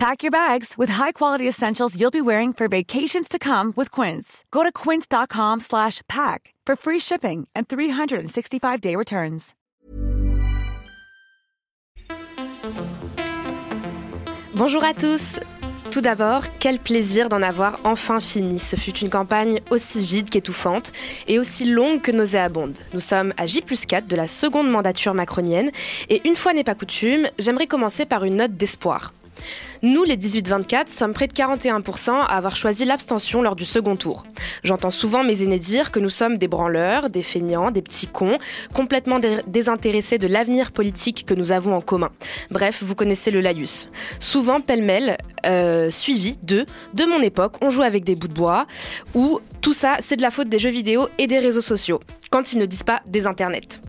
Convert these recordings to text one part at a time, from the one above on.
Pack your bags with high-quality essentials you'll be wearing for vacations to come with Quince. Go to quince.com slash pack for free shipping and 365-day returns. Bonjour à tous Tout d'abord, quel plaisir d'en avoir enfin fini. Ce fut une campagne aussi vide qu'étouffante et aussi longue que nauséabonde. Nous sommes à J 4 de la seconde mandature macronienne et une fois n'est pas coutume, j'aimerais commencer par une note d'espoir. Nous, les 18-24, sommes près de 41% à avoir choisi l'abstention lors du second tour. J'entends souvent mes aînés dire que nous sommes des branleurs, des feignants, des petits cons, complètement désintéressés de l'avenir politique que nous avons en commun. Bref, vous connaissez le laïus. Souvent pêle-mêle, euh, suivi de de mon époque, on joue avec des bouts de bois, ou tout ça, c'est de la faute des jeux vidéo et des réseaux sociaux, quand ils ne disent pas des internets.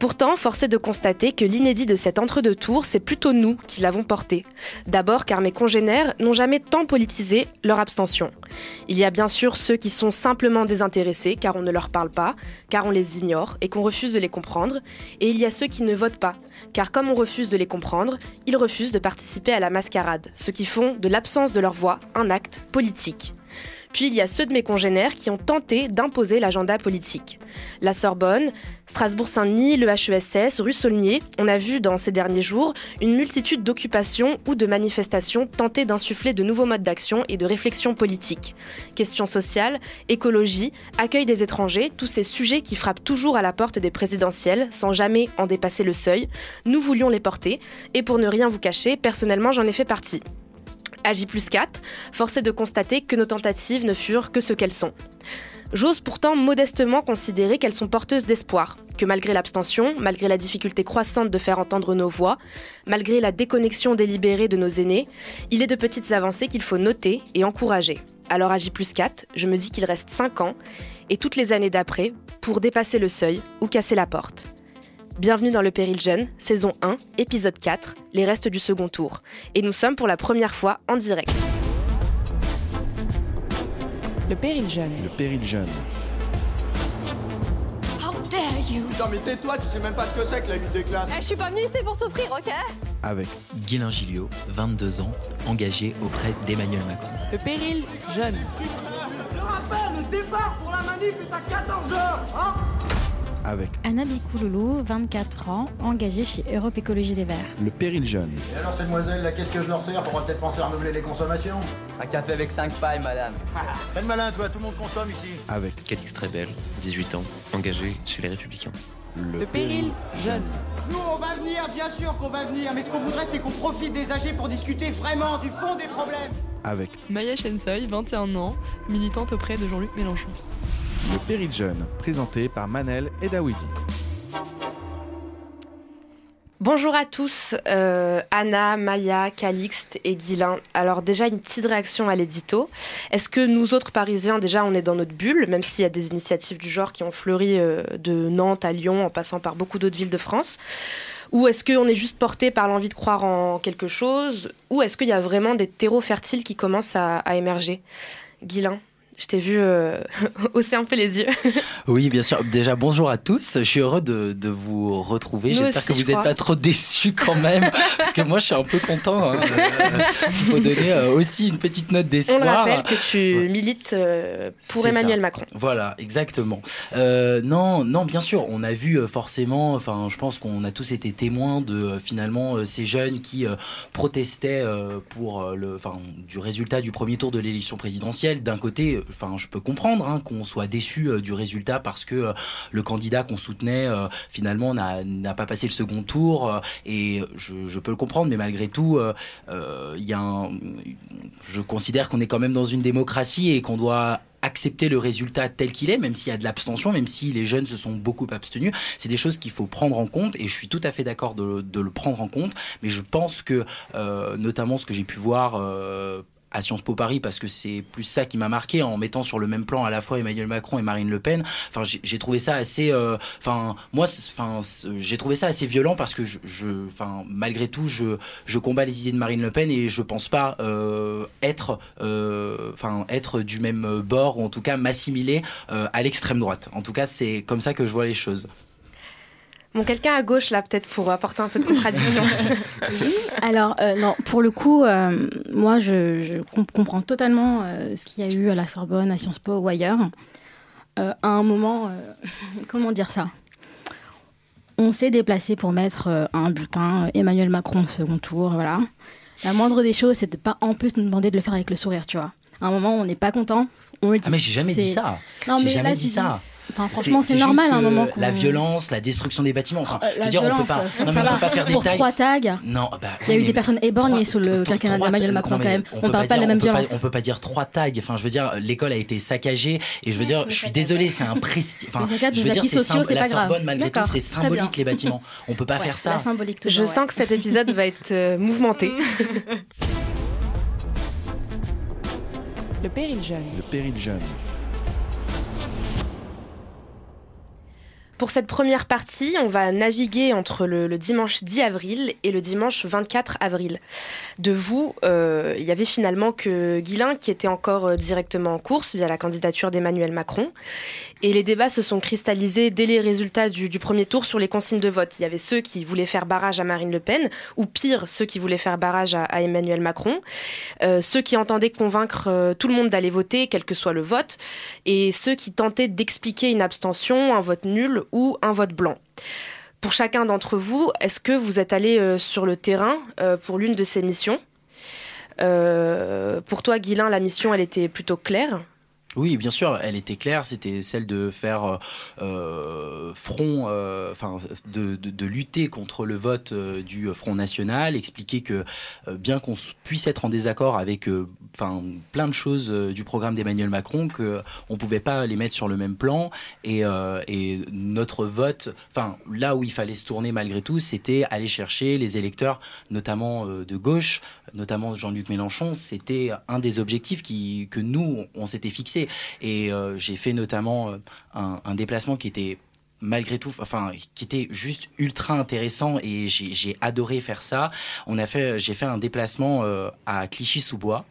Pourtant, force est de constater que l'inédit de cet entre-deux tours, c'est plutôt nous qui l'avons porté. D'abord car mes congénères n'ont jamais tant politisé leur abstention. Il y a bien sûr ceux qui sont simplement désintéressés car on ne leur parle pas, car on les ignore et qu'on refuse de les comprendre, et il y a ceux qui ne votent pas, car comme on refuse de les comprendre, ils refusent de participer à la mascarade, ce qui font de l'absence de leur voix un acte politique. Puis il y a ceux de mes congénères qui ont tenté d'imposer l'agenda politique. La Sorbonne, Strasbourg-Saint-Denis, le HESS, rue Saulnier, on a vu dans ces derniers jours une multitude d'occupations ou de manifestations tenter d'insuffler de nouveaux modes d'action et de réflexion politique. Questions sociales, écologie, accueil des étrangers, tous ces sujets qui frappent toujours à la porte des présidentielles sans jamais en dépasser le seuil, nous voulions les porter et pour ne rien vous cacher, personnellement j'en ai fait partie. À J 4, force est de constater que nos tentatives ne furent que ce qu'elles sont. J'ose pourtant modestement considérer qu'elles sont porteuses d'espoir, que malgré l'abstention, malgré la difficulté croissante de faire entendre nos voix, malgré la déconnexion délibérée de nos aînés, il est de petites avancées qu'il faut noter et encourager. Alors à J 4, je me dis qu'il reste 5 ans, et toutes les années d'après, pour dépasser le seuil ou casser la porte. Bienvenue dans Le Péril Jeune, saison 1, épisode 4, les restes du second tour. Et nous sommes pour la première fois en direct. Le Péril Jeune. Le Péril Jeune. How dare you? Putain mais tais-toi, tu sais même pas ce que c'est que la lutte des classes Eh, Je suis pas venue ici pour souffrir, ok? Avec Guilain Gilliot, 22 ans, engagé auprès d'Emmanuel Macron. Le Péril Jeune. Je rappelle, le départ pour la manif est à 14h hein? Avec Anna Bikouloulou, 24 ans, engagée chez Europe Écologie des Verts. le Péril Jeune. Et alors, ces demoiselles, là, qu'est-ce que je leur sers Faudra peut-être penser à renouveler les consommations? Un café avec 5 pailles, madame. Fais le malin, toi, tout le monde consomme ici. Avec Calix Trébel, 18 ans, engagé chez les Républicains. le, Le Péril Jeune. Nous on va venir, bien sûr qu'on va venir, mais ce qu'on voudrait c'est qu'on profite des âgés pour discuter vraiment du fond des problèmes Avec Maya Shensoy, 21 ans, militante auprès de Jean-Luc Mélenchon. Le Péril Jeune, présenté par Manel et Dawidi. Bonjour à tous, euh, Anna, Maya, Calixte et Guilin. Alors déjà une petite réaction à l'édito. Est-ce que nous autres Parisiens, déjà on est dans notre bulle, même s'il y a des initiatives du genre qui ont fleuri euh, de Nantes à Lyon en passant par beaucoup d'autres villes de France? Ou est-ce qu'on est juste porté par l'envie de croire en quelque chose? Ou est-ce qu'il y a vraiment des terreaux fertiles qui commencent à, à émerger? Guilin je t'ai vu euh, hausser un peu les yeux. Oui, bien sûr. Déjà, bonjour à tous. Je suis heureux de, de vous retrouver. J'espère que vous n'êtes pas trop déçus quand même, parce que moi, je suis un peu content. hein. Euh, Il faut donner euh, aussi une petite note On d'espoir. le rappelle que tu milites euh, pour Emmanuel ça. Macron. Voilà, exactement. Euh, non, non, bien sûr, on a vu forcément. Enfin, je pense qu'on a tous été témoins de finalement ces jeunes qui protestaient pour le, enfin, du résultat du premier tour de l'élection présidentielle. D'un côté, enfin, je peux comprendre hein, qu'on soit déçu euh, du résultat parce que euh, le candidat qu'on soutenait euh, finalement n'a pas passé le second tour et je, peux le comprendre, mais malgré tout, je considère qu'on est quand même dans une démocratie et qu'on doit accepter le résultat tel qu'il est, même s'il y a de l'abstention, même si les jeunes se sont beaucoup abstenus. C'est des choses qu'il faut prendre en compte et je suis tout à fait d'accord de, le prendre en compte. Mais je pense que, notamment ce que j'ai pu voir à Sciences Po Paris parce que c'est plus ça qui m'a marqué en mettant sur le même plan à la fois Emmanuel Macron et Marine Le Pen. Enfin, j'ai trouvé ça assez. euh, Enfin, moi, enfin, j'ai trouvé ça assez violent parce que je, enfin, malgré tout, je, je combats les idées de Marine Le Pen et je pense pas euh, être, euh, enfin, être du même bord ou en tout cas m'assimiler à l'extrême droite. En tout cas, c'est comme ça que je vois les choses. Bon, quelqu'un à gauche, là, peut-être, pour apporter un peu de contradiction. Alors, euh, non, pour le coup, euh, moi, je, je com- comprends totalement euh, ce qu'il y a eu à la Sorbonne, à Sciences Po ou ailleurs. Euh, à un moment, euh, comment dire ça? On s'est déplacé pour mettre euh, un bulletin Emmanuel Macron second tour, voilà. La moindre des choses, c'est de pas en plus nous demander de le faire avec le sourire, tu vois. À un moment, on n'est pas content, on le dit. Ah mais j'ai jamais dit ça. Non, j'ai mais jamais là, dit tu dis- ça. Enfin, franchement, c'est juste normal à un moment La violence, la destruction des bâtiments. Enfin, Euh, je la veux dire, on peut pas. ça, non, ça mais on peut pas faire des Pour tags. trois tags, Non, bah, il y a eu des personnes éborgnées sous le quinquennat d'Emmanuel Macron non, quand même. on ne parle pas de la même violence. on peut pas dire trois tags. Enfin, je veux dire, l'école a été saccagée et je veux dire, je suis désolé, c'est un prestige. Enfin, je veux dire, c'est la. Sorbonne, malgré tout, c'est symbolique les bâtiments. On peut pas faire ça. Je sens que cet épisode va être euh, mouvementé. Le péril jeune. Le péril jeune. Pour cette première partie, on va naviguer entre le, dimanche 10 avril et le dimanche 24 avril. De vous, euh, il y avait finalement que Guilain qui était encore euh, directement en course via la candidature d'Emmanuel Macron. Et les débats se sont cristallisés dès les résultats du, premier tour sur les consignes de vote. Il y avait ceux qui voulaient faire barrage à Marine Le Pen, ou pire, ceux qui voulaient faire barrage à, Emmanuel Macron, Euh, ceux qui entendaient convaincre euh, tout le monde d'aller voter, quel que soit le vote, et ceux qui tentaient d'expliquer une abstention, un vote nul ou un vote blanc. Pour chacun d'entre vous, est-ce que vous êtes allé euh, sur le terrain pour l'une de ces missions? Pour toi, Guilain, la mission, elle était plutôt claire? Oui, bien sûr, elle était claire, c'était celle de faire euh, euh, front, euh, enfin, de, de- de lutter contre le vote euh, du Front National, expliquer que bien qu'on puisse être en désaccord avec enfin, plein de choses du programme d'Emmanuel Macron, que on pouvait pas les mettre sur le même plan et, et notre vote, enfin, là où il fallait se tourner malgré tout, c'était aller chercher les électeurs, notamment de gauche, notamment Jean-Luc Mélenchon, c'était un des objectifs que nous, on s'était fixé. Et euh, j'ai fait notamment euh, un, déplacement qui était malgré tout, enfin, qui était juste ultra intéressant et j'ai adoré faire ça. On a fait, j'ai fait un déplacement euh, à Clichy-sous-Bois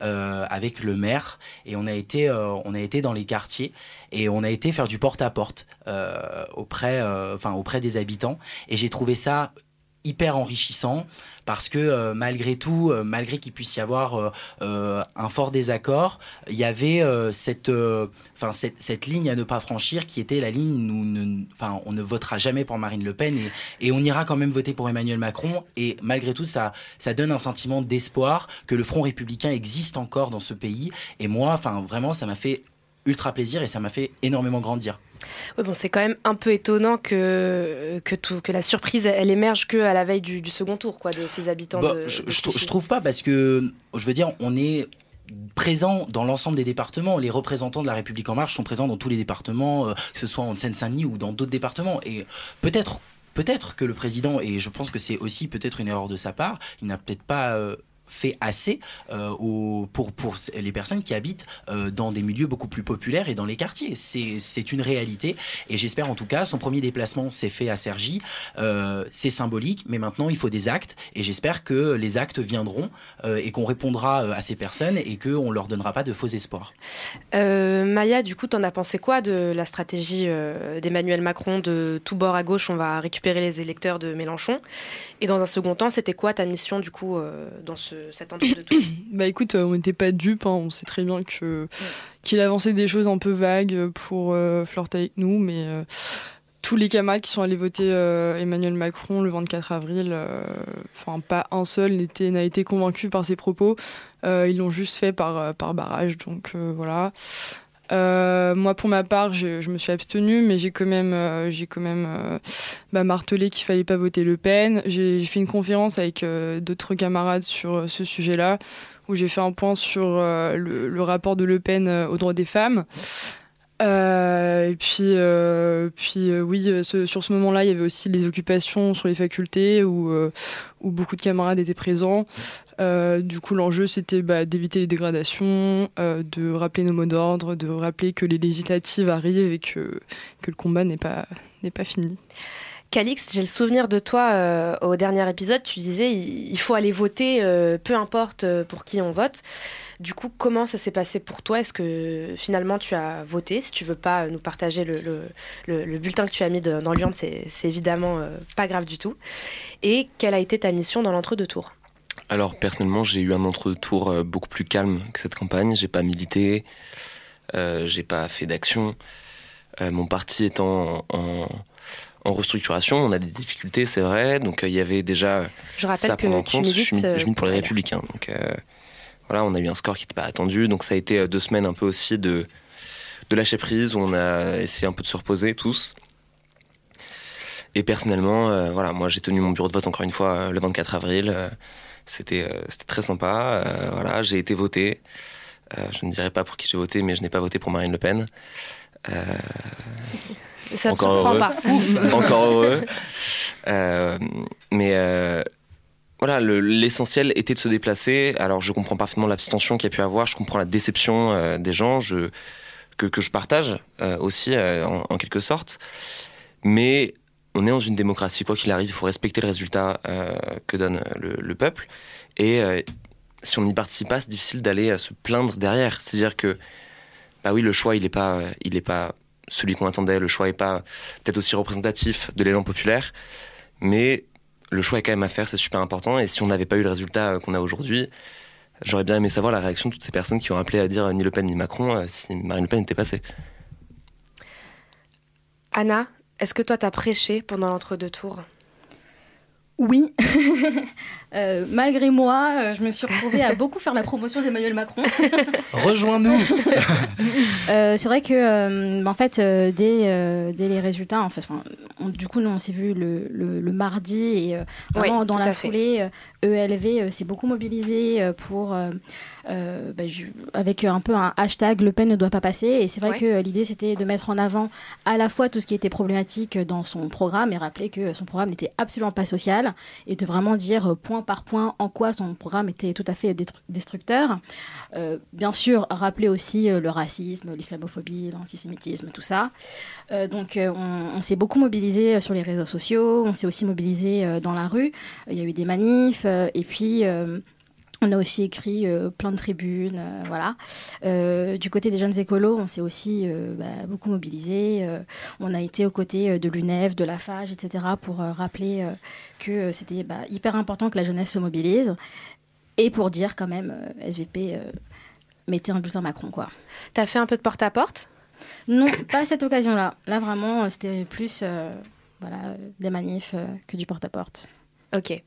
avec le maire et on a été, on a été dans les quartiers et on a été faire du porte-à-porte euh, auprès, euh, enfin, auprès des habitants et j'ai trouvé ça hyper enrichissant parce que euh, malgré tout, euh, malgré qu'il puisse y avoir euh, un fort désaccord, il y avait cette, cette, cette ligne à ne pas franchir qui était la ligne où on ne votera jamais pour Marine Le Pen et, et on ira quand même voter pour Emmanuel Macron et malgré tout ça, ça donne un sentiment d'espoir que le Front républicain existe encore dans ce pays et moi, enfin vraiment, ça m'a fait ultra plaisir et ça m'a fait énormément grandir. Ouais, bon, c'est quand même un peu étonnant que, que, tout, que la surprise, elle émerge que à la veille du, du second tour, quoi, de ces habitants Bah, de, je, de je je trouve pas parce que je veux dire on est présent dans l'ensemble des départements. Les représentants de la République en marche sont présents dans tous les départements, euh, que ce soit en Seine-Saint-Denis ou dans d'autres départements. Et peut-être, peut-être que le président, et je pense que c'est aussi peut-être une erreur de sa part, il n'a peut-être pas euh, fait assez euh, pour, les personnes qui habitent euh, dans des milieux beaucoup plus populaires et dans les quartiers. C'est une réalité et j'espère en tout cas, son premier déplacement s'est fait à Cergy, Euh, c'est symbolique, mais maintenant il faut des actes et j'espère que les actes viendront euh, et qu'on répondra à ces personnes et qu'on leur donnera pas de faux espoirs. Maya, du coup, t'en as pensé quoi de la stratégie d'Emmanuel Macron de tout bord à gauche, on va récupérer les électeurs de Mélenchon? Et dans un second temps, c'était quoi ta mission, du coup, dans ce, cet entre-deux-tours Bah écoute, euh, on n'était pas dupes, hein, on sait très bien que qu'il avançait des choses un peu vagues pour euh, flirter avec nous, mais euh, tous les camarades qui sont allés voter euh, Emmanuel Macron le 24 avril, euh, enfin pas un seul n'a été convaincu par ses propos, Euh, ils l'ont juste fait par, euh, par barrage, donc euh, voilà. Euh, moi, pour ma part, je, me suis abstenue, mais j'ai quand même, euh, euh, bah, martelé qu'il fallait pas voter Le Pen. J'ai fait une conférence avec d'autres camarades sur ce sujet-là, où j'ai fait un point sur le, rapport de Le Pen aux droits des femmes. Et puis, oui, sur ce moment-là, il y avait aussi les occupations sur les facultés où beaucoup de camarades étaient présents. Euh, du coup, l'enjeu, c'était bah, d'éviter les dégradations, euh, de rappeler nos mots d'ordre, de rappeler que les législatives arrivent et que, le combat n'est pas, n'est pas fini. Calix, j'ai le souvenir de toi euh, au dernier épisode, tu disais il faut aller voter, peu importe pour qui on vote. Du coup, comment ça s'est passé pour toi? Est-ce que finalement tu as voté? Si tu veux pas nous partager le, le- le- le bulletin que tu as mis de- dans l'urne, c'est c'est évidemment pas grave du tout. Et quelle a été ta mission dans l'entre-deux tours Alors personnellement, j'ai eu un entre-tour euh, beaucoup plus calme que cette campagne. J'ai pas milité, euh, j'ai pas fait d'action. Euh, mon parti étant en, en- en restructuration, on a des difficultés, c'est vrai. Donc euh, il y avait déjà Je rappelle ça que prendre en compte. je, milites, je milite pour les Républicains. Donc voilà, on a eu un score qui n'était pas attendu. Donc ça a été deux semaines un peu aussi de de lâcher prise où on a essayé un peu de se reposer tous. Et personnellement, voilà, moi j'ai tenu mon bureau de vote encore une fois le 24 avril. Euh, c'était très sympa. Euh, voilà, j'ai été voté. Euh, je ne dirais pas pour qui j'ai voté, mais je n'ai pas voté pour Marine Le Pen. Ça ne encore surprend heureux. pas. Ouf. encore heureux. Euh, mais euh, voilà, le- l'essentiel était de se déplacer. Alors je comprends parfaitement l'abstention qu'il y a pu avoir. Je comprends la déception euh, des gens. Je, que, que je partage aussi en, en quelque sorte. Mais on est dans une démocratie, quoi qu'il arrive, il faut respecter le résultat euh, que donne le, le peuple. Et euh, si on n'y participe pas, c'est difficile d'aller euh, se plaindre derrière. C'est-à-dire que, bah oui, le choix, il n'est pas, il pas celui qu'on attendait. Le choix n'est pas peut-être aussi représentatif de l'élan populaire. Mais le choix est quand même à faire, c'est super important. Et si on n'avait pas eu le résultat qu'on a aujourd'hui, j'aurais bien aimé savoir la réaction de toutes ces personnes qui ont appelé à dire ni Le Pen ni Macron si Marine Le Pen était passée. Anna, est-ce que toi t'as prêché pendant l'entre-deux tours Oui. Euh, malgré moi, euh, je me suis retrouvée à beaucoup faire la promotion d'Emmanuel Macron. Rejoins-nous Euh, c'est vrai que, euh, bah, en fait, euh, dès, euh, dès les résultats, en fait, enfin, on- du coup, nous, on s'est vu le, le- le mardi et euh, vraiment Oui, dans la foulée, euh, ELV euh, s'est beaucoup mobilisé euh, pour, euh, euh, bah, avec un peu un hashtag Le Pen ne doit pas passer. Et c'est vrai Ouais. que l'idée, c'était de mettre en avant à la fois tout ce qui était problématique dans son programme et rappeler que son programme n'était absolument pas social et de vraiment dire euh, point par point en quoi son programme était tout à fait destructeur. Euh, bien sûr, rappeler aussi euh, le racisme, l'islamophobie, l'antisémitisme, tout ça. Donc, on, on s'est beaucoup mobilisé sur les réseaux sociaux, on s'est aussi mobilisé dans la rue. Il y a eu des manifs, et puis. On a aussi écrit euh, plein de tribunes, euh, voilà. Euh, du côté des jeunes écolos, on s'est aussi bah, beaucoup mobilisé. on a été aux côtés de l'UNEF, de la FAGE, etc., pour rappeler que c'était bah, hyper important que la jeunesse se mobilise et pour dire quand même, SVP, mettez un bulletin Macron, quoi. T'as fait un peu de porte-à-porte Non, pas à cette occasion-là. Là, vraiment, c'était plus voilà, des manifs que du porte-à-porte. Ok.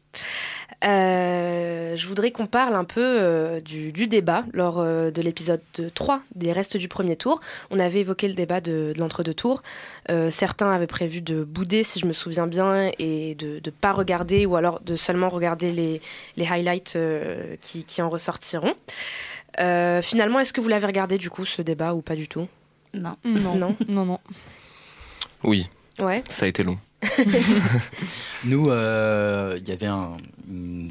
Euh, je voudrais qu'on parle un peu euh, du, du débat lors euh, de l'épisode 3 des restes du premier tour. On avait évoqué le débat de, de l'entre-deux tours. Euh, certains avaient prévu de bouder, si je me souviens bien, et de ne pas regarder, ou alors de seulement regarder les, les highlights euh, qui, qui en ressortiront. Euh, finalement, est-ce que vous l'avez regardé du coup ce débat ou pas du tout? Non. Non, Non? non, non. Oui, Ouais. ça a été long. Nous, euh, il y avait un-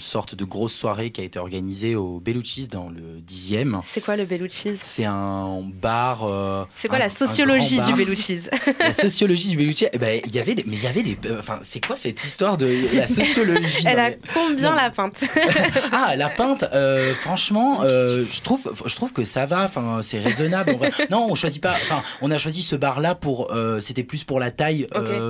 sorte de grosse soirée qui a été organisée au Bellucci's dans le 10e. C'est quoi le Bellucci's? C'est un bar. euh, C'est quoi un- la sociologie du. Bellucci's? La sociologie du eh ben, il y avait des, mais il y avait des. euh, Enfin, c'est quoi cette histoire de la sociologie? Elle a combien non. la pinte? Ah, la pinte, euh, franchement, je trouve, je trouve que ça va. Enfin, c'est raisonnable. en vrai. Non, on choisit pas. Enfin, on a choisi ce bar-là pour. C'était plus pour la taille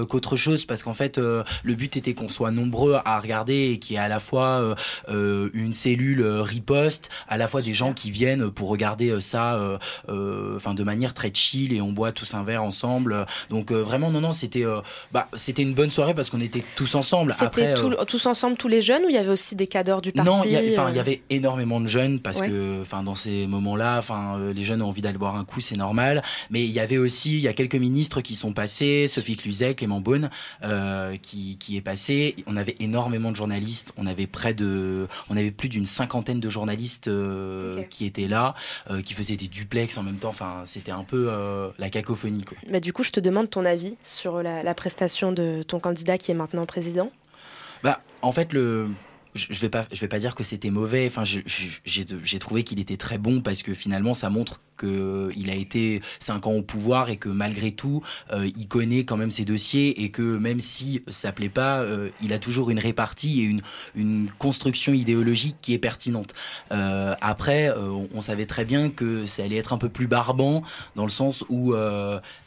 qu'autre chose, parce qu'en fait, le but était qu'on soit nombreux à regarder et qu'il y ait à la fois euh, euh, une cellule euh, riposte, à la fois des gens qui viennent pour regarder ça, enfin, de manière très chill et on boit tous un verre ensemble. Donc vraiment, non, non, c'était, bah, c'était une bonne soirée parce qu'on était tous ensemble. C'était tous ensemble, tous les jeunes, ou il y avait aussi des cadors du parti non, il y, avait énormément de jeunes parce Ouais. que, enfin, dans ces moments-là, enfin, les jeunes ont envie d'aller boire un coup, c'est normal. Mais il y avait aussi, il y a quelques ministres qui sont passés, Sophie Cluzet, Clément Beaune, euh, qui, qui est passé. On avait énormément de journalistes. On avait près de, on avait plus d'une cinquantaine de journalistes euh, qui étaient là, euh, qui faisaient des duplex en même temps. Enfin, c'était un peu euh, la cacophonie. Quoi. Bah, du coup, je te demande ton avis sur la, la prestation de ton candidat qui est maintenant président. Bah, en fait, le. je vais pas, je vais pas dire que c'était mauvais. Enfin, j'ai trouvé qu'il était très bon parce que finalement, ça montre qu'il a été cinq ans au pouvoir et que malgré tout, euh, il connaît quand même ses dossiers et que même si ça plaît pas, euh, il a toujours une répartie et une, une construction idéologique qui est pertinente. Euh, après, on, savait très bien que ça allait être un peu plus barbant dans le sens où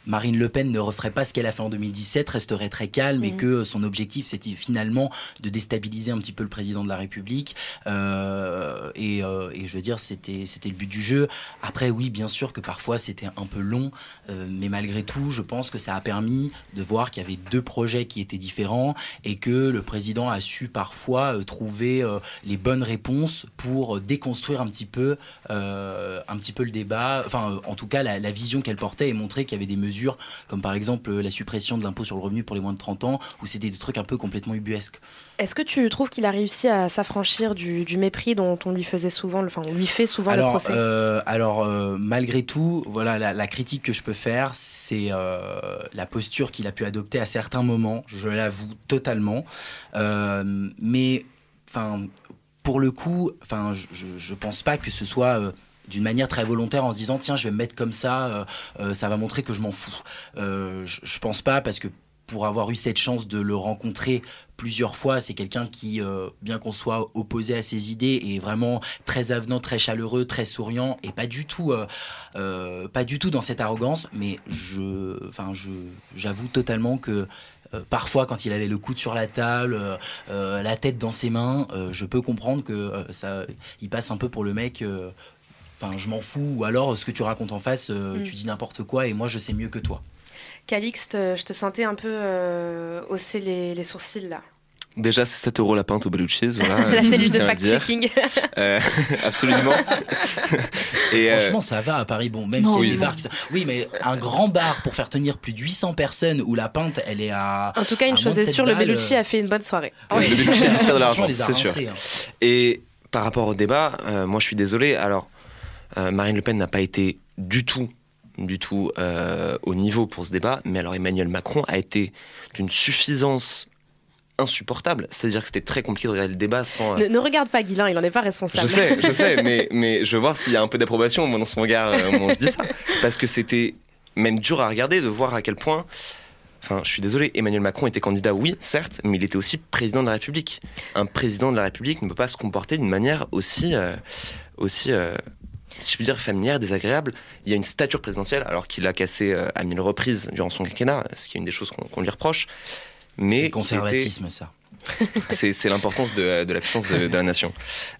Marine Le Pen ne referait pas ce qu'elle a fait en 2017, resterait très calme et mmh. que son objectif c'était finalement de déstabiliser un petit peu le président de la République. Et, et, je veux dire, c'était c'était le but du jeu. Après, oui, bien bien sûr que parfois c'était un peu long, euh, mais malgré tout, je pense que ça a permis de voir qu'il y avait deux projets qui étaient différents et que le président a su parfois euh, trouver euh, les bonnes réponses pour déconstruire un petit peu, un petit peu le débat, enfin en tout cas la, vision qu'elle portait et montrer qu'il y avait des mesures comme par exemple la suppression de l'impôt sur le revenu pour les moins de 30 ans, où c'était des trucs un peu complètement ubuesques. Est-ce que tu trouves qu'il a réussi à s'affranchir du, mépris dont on lui faisait souvent, enfin on lui fait souvent le procès? Alors malgré tout, voilà, la, critique que je peux faire, c'est euh, la posture qu'il a pu adopter à certains moments, je l'avoue totalement. Euh, mais, enfin, pour le coup, enfin, je, je, pense pas que ce soit euh, d'une manière très volontaire en se disant tiens je vais me mettre comme ça ça va montrer que je m'en fous je, je pense pas parce que pour avoir eu cette chance de le rencontrer plusieurs fois. C'est quelqu'un qui, euh, bien qu'on soit opposé à ses idées, est vraiment très avenant, très chaleureux, très souriant et pas du tout, euh, euh, pas du tout dans cette arrogance. Mais je, enfin, je, j'avoue totalement que parfois, quand il avait le coude sur la table, la tête dans ses mains, je peux comprendre que ça, il passe un peu pour le mec. Enfin, je m'en fous. Ou alors, ce que tu racontes en face, mm. tu dis n'importe quoi et moi, je sais mieux que toi. Calixte, je te sentais un peu euh, hausser les, sourcils là. Déjà, c'est 7 euros la pinte au Belucci's. Voilà, la cellule de fact-checking. Euh, absolument. Et euh, Franchement, ça va à Paris. Bon, même si les bars. Oui, mais un grand bar pour faire tenir plus de 800 personnes où la pinte, elle est à. En tout cas, une chose est sûre, le Bellucci a fait une bonne soirée. Oui, le Bellucci a fait de l'argent, c'est sûr. Hein. Et par rapport au débat, moi, je suis désolé. Alors, Marine Le Pen n'a pas été du tout du tout euh, au niveau pour ce débat, mais alors Emmanuel Macron a été d'une suffisance insupportable. C'est-à-dire que c'était très compliqué de regarder le débat sans... Euh, ne, regarde pas Guilain, il n'en est pas responsable. Je sais, je sais, mais, mais je veux voir s'il y a un peu d'approbation dans son regard euh, au moment où je dis ça. Parce que c'était même dur à regarder de voir à quel point... Enfin, je suis désolé, Emmanuel Macron était candidat, oui, certes, mais il était aussi président de la République. Un président de la République ne peut pas se comporter d'une manière aussi... aussi si je puis dire, familière, désagréable. Il y a une stature présidentielle, alors qu'il a cassé euh, à mille reprises durant son quinquennat, ce qui est une des choses qu'on lui reproche. Mais conservatisme, ça. c'est l'importance de, la puissance de, la nation.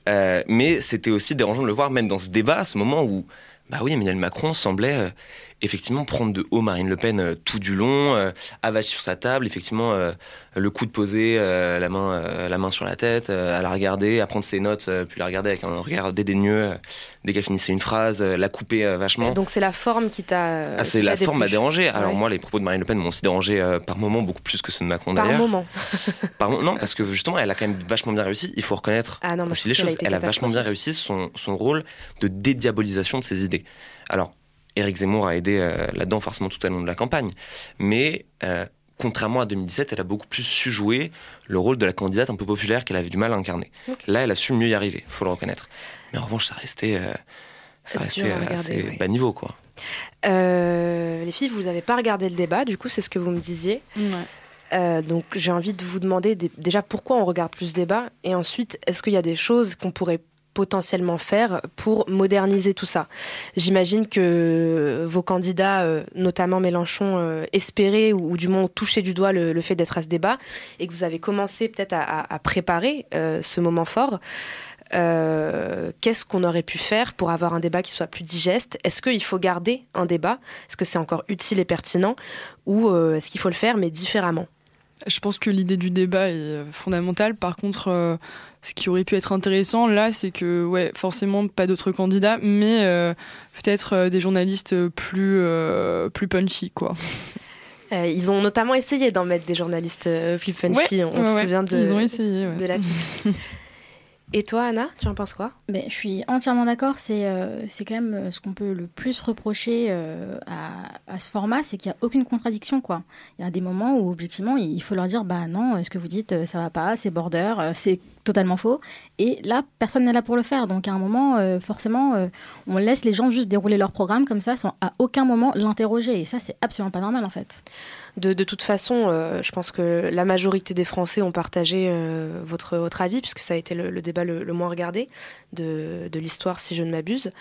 Euh, mais c'était aussi dérangeant de le voir, même dans ce débat, à ce moment où, bah oui, Emmanuel Macron semblait euh, effectivement prendre de haut Marine Le Pen euh, tout du long, euh, avacher sur sa table, effectivement euh, le coup de poser la main la main sur la tête, à la regarder, à prendre ses notes, puis la regarder avec un regard dédaigneux dès qu'elle finissait une phrase, la couper vachement. donc c'est la forme qui t'a ah, c'est la forme m'a dérangé. Alors moi les propos de Marine Le Pen m'ont aussi dérangé par moments beaucoup plus que ceux de Macron d'ailleurs. Par moment. par non parce que justement elle a quand même vachement bien réussi, il faut reconnaître ah non, aussi les choses, elle a vachement bien réussi son son rôle de dédiabolisation de ses idées. Alors Éric Zemmour a aidé euh, là-dedans forcément tout au long de la campagne. Mais euh, contrairement à 2017, elle a beaucoup plus su jouer le rôle de la candidate un peu populaire qu'elle avait du mal à incarner. Là, elle a su mieux y arriver, faut le reconnaître. Mais en revanche, ça restait, euh, ça restait assez bas niveau, quoi. les filles, vous n'avez pas regardé le débat, du coup, c'est ce que vous me disiez. donc j'ai envie de vous demander déjà pourquoi on regarde plus ce débat? Et ensuite est-ce qu'il y a des choses qu'on pourrait potentiellement faire pour moderniser tout ça. J'imagine que vos candidats, euh, notamment Mélenchon, euh, espéraient ou, du moins touchaient du doigt le, fait d'être à ce débat et que vous avez commencé peut-être à, préparer euh, ce moment fort. Qu'est-ce qu'on aurait pu faire pour avoir un débat qui soit plus digeste? Est-ce qu'il faut garder un débat? Est-ce que c'est encore utile et pertinent? Ou est-ce qu'il faut le faire mais différemment? Je pense que l'idée du débat est fondamentale. Par contre, ce qui aurait pu être intéressant là, c'est que, ouais, forcément pas d'autres candidats, mais euh, peut-être euh, des journalistes plus, euh, plus punchy, quoi. ils ont notamment essayé d'en mettre des journalistes plus punchy. on se souvient de, ils ont essayé, de la Et toi, Anna, tu en penses quoi? Ben, Je suis entièrement d'accord. C'est euh, c'est quand même ce qu'on peut le plus reprocher euh, à, à, ce format, c'est qu'il n'y a aucune contradiction. Il y a des moments où, objectivement, il faut leur dire bah non, ce que vous dites, ça va pas, c'est border. C'est totalement faux. Et là, personne n'est là pour le faire. Donc à un moment, euh, forcément, euh, on laisse les gens juste dérouler leur programme comme ça sans à aucun moment l'interroger. Et ça, c'est absolument pas normal en fait. De, toute façon, euh, je pense que la majorité des Français ont partagé votre, votre avis, puisque ça a été le, débat le moins regardé de, de l'histoire, si je ne m'abuse.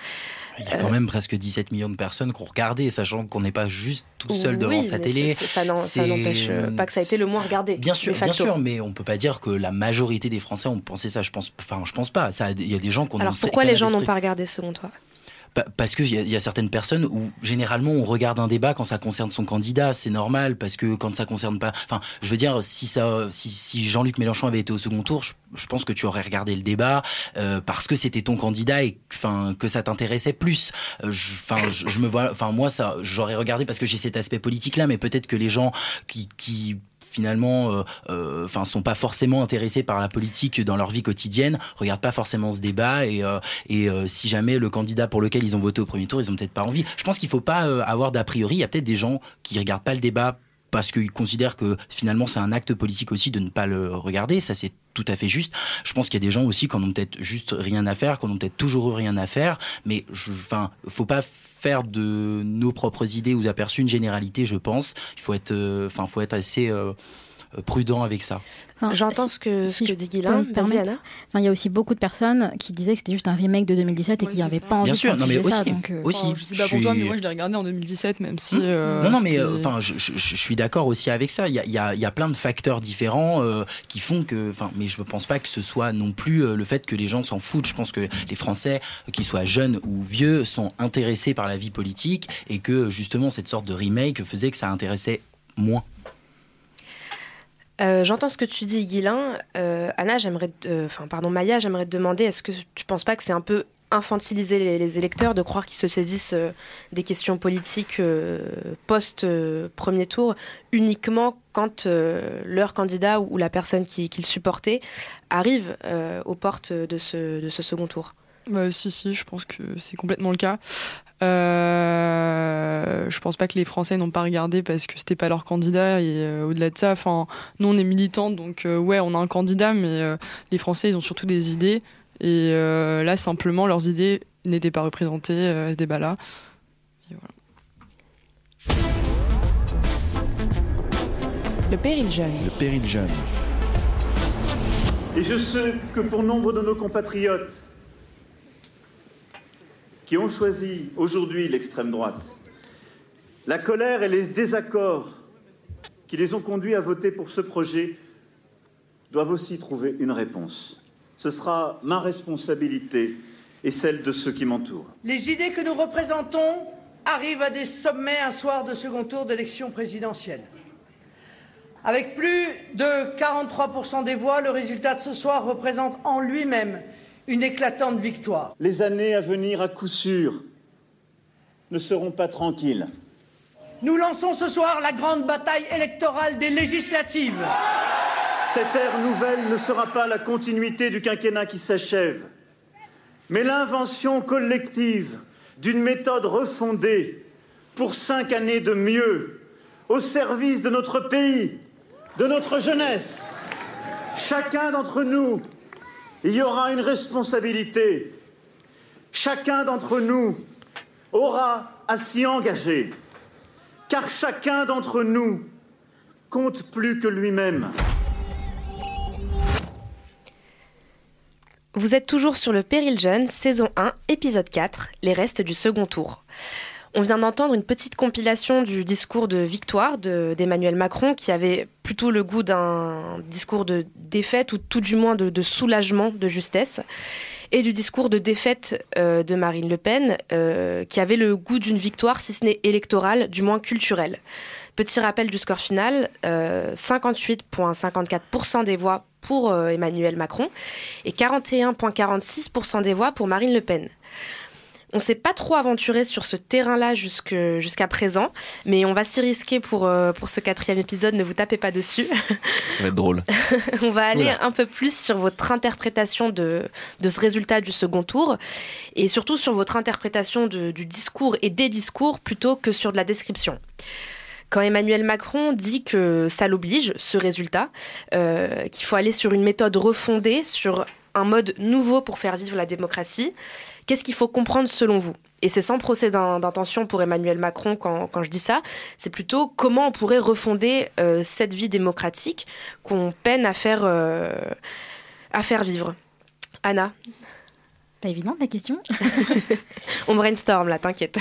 Il y a quand même presque 17 millions de personnes qui ont regardé, sachant qu'on n'est pas juste tout seul devant sa télé. Ça n'empêche euh, pas que ça a été le moins regardé. Bien sûr, bien sûr, mais on peut pas dire que la majorité des Français ont pensé ça. Je pense, enfin, je pense pas. Il y a des gens qui ont Alors pourquoi les gens n'ont pas regardé selon toi? Parce qu'il y, y a certaines personnes où généralement on regarde un débat quand ça concerne son candidat, c'est normal parce que quand ça concerne pas, enfin, je veux dire si ça, si, si Jean-Luc Mélenchon avait été au second tour, je, je pense que tu aurais regardé le débat euh, parce que c'était ton candidat et enfin que ça t'intéressait plus. Euh, je- Enfin, je, je me vois, enfin moi ça, j'aurais regardé parce que j'ai cet aspect politique là, mais peut-être que les gens qui, qui finalement euh, euh, enfin sont pas forcément intéressés par la politique dans leur vie quotidienne regardent pas forcément ce débat et euh, et si jamais le candidat pour lequel ils ont voté au premier tour ils ont peut-être pas envie. Je pense qu'il faut pas avoir d'a priori. Il y a peut-être des gens qui regardent pas le débat parce qu'ils considèrent que finalement c'est un acte politique aussi de ne pas le regarder, ça c'est tout à fait juste. Je pense qu'il y a des gens aussi qui en ont peut-être juste rien à faire, qui en ont peut-être toujours rien à faire, mais enfin, faut pas faire de nos propres idées ou d'aperçus une généralité, je pense. Il faut être, euh, assez euh, prudent avec ça. Enfin, J'entends ce que, si ce je que dit Guilain. Enfin, il y a aussi beaucoup de personnes qui disaient que c'était juste un remake de 2017 et qui n'avaient pas envie Bien de sûr, non, mais s'infliger ça. aussi- donc, euh, aussi. Enfin, je sais pas Je pour toi, suis- mais moi je l'ai regardé en 2017, même si. Mmh. euh, non, non, mais euh, enfin, je, je- je suis d'accord aussi avec ça. Il y a, il y a- il y a plein de facteurs différents euh, qui font que, enfin, mais je ne pense pas que ce soit non plus euh, le fait que les gens s'en foutent. Je pense que les Français, euh, qu'ils soient jeunes ou vieux, sont intéressés par la vie politique et que justement cette sorte de remake faisait que ça intéressait moins. Euh, J'entends ce que tu dis, Guilain. Euh, Anna, j'aimerais, euh, enfin, pardon, Maya, j'aimerais te demander, est-ce que tu penses pas que c'est un peu infantiliser les, électeurs de croire qu'ils se saisissent des questions politiques post euh, premier tour uniquement quand leur candidat ou, la personne qui- qu'ils supportaient arrive aux portes de ce, de ce second tour? Bah, si, si, je pense que c'est complètement le cas. Euh, je pense pas que les Français n'ont pas regardé parce que c'était pas leur candidat. Et euh, au-delà de ça, enfin, nous on est militants, donc euh, ouais, on a un candidat, mais euh, les Français ils ont surtout des idées. Et euh, là, simplement, leurs idées n'étaient pas représentées euh, à ce débat-là. Voilà. Le péril jeune. Le péril jeune. Et je sais que pour nombre de nos compatriotes qui ont choisi aujourd'hui l'extrême droite, la colère et les désaccords qui les ont conduits à voter pour ce projet doivent aussi trouver une réponse. Ce sera ma responsabilité et celle de ceux qui m'entourent. Les idées que nous représentons arrivent à des sommets un soir de second tour d'élection présidentielle. Avec plus de 43% des voix, le résultat de ce soir représente en lui-même une éclatante victoire. Les années à venir, à coup sûr, ne seront pas tranquilles. Nous lançons ce soir la grande bataille électorale des législatives. Cette ère nouvelle ne sera pas la continuité du quinquennat qui s'achève, mais l'invention collective d'une méthode refondée pour cinq années de mieux, au service de notre pays, de notre jeunesse. Chacun d'entre nous il y aura une responsabilité. Chacun d'entre nous aura à s'y engager, car chacun d'entre nous compte plus que lui-même. Vous êtes toujours sur le Péril Jeune, saison 1, épisode 4, les restes du second tour. On vient d'entendre une petite compilation du discours de victoire de- d'Emmanuel Macron qui avait plutôt le goût d'un discours de défaite ou tout du moins de, soulagement, de justesse, et du discours de défaite euh, de Marine Le Pen euh, qui avait le goût d'une victoire, si ce n'est électorale, du moins culturelle. Petit rappel du score final, euh, 58,54% des voix pour euh, Emmanuel Macron et 41,46% des voix pour Marine Le Pen. On s'est pas trop aventuré sur ce terrain-là jusqu'à présent, mais on va s'y risquer pour, euh, pour ce quatrième épisode, ne vous tapez pas dessus. Ça va être drôle. on va aller Oula. un peu plus sur votre interprétation de, de ce résultat du second tour, et surtout sur votre interprétation de- du discours et des discours plutôt que sur de la description. Quand Emmanuel Macron dit que ça l'oblige, ce résultat, euh, qu'il faut aller sur une méthode refondée, sur un mode nouveau pour faire vivre la démocratie, qu'est-ce qu'il faut comprendre selon vous? Et c'est sans procès d'intention pour Emmanuel Macron quand, quand je dis ça, c'est plutôt comment on pourrait refonder euh, cette vie démocratique qu'on peine à faire, euh, à faire vivre. Anna? Pas évident la question. on brainstorm là, t'inquiète.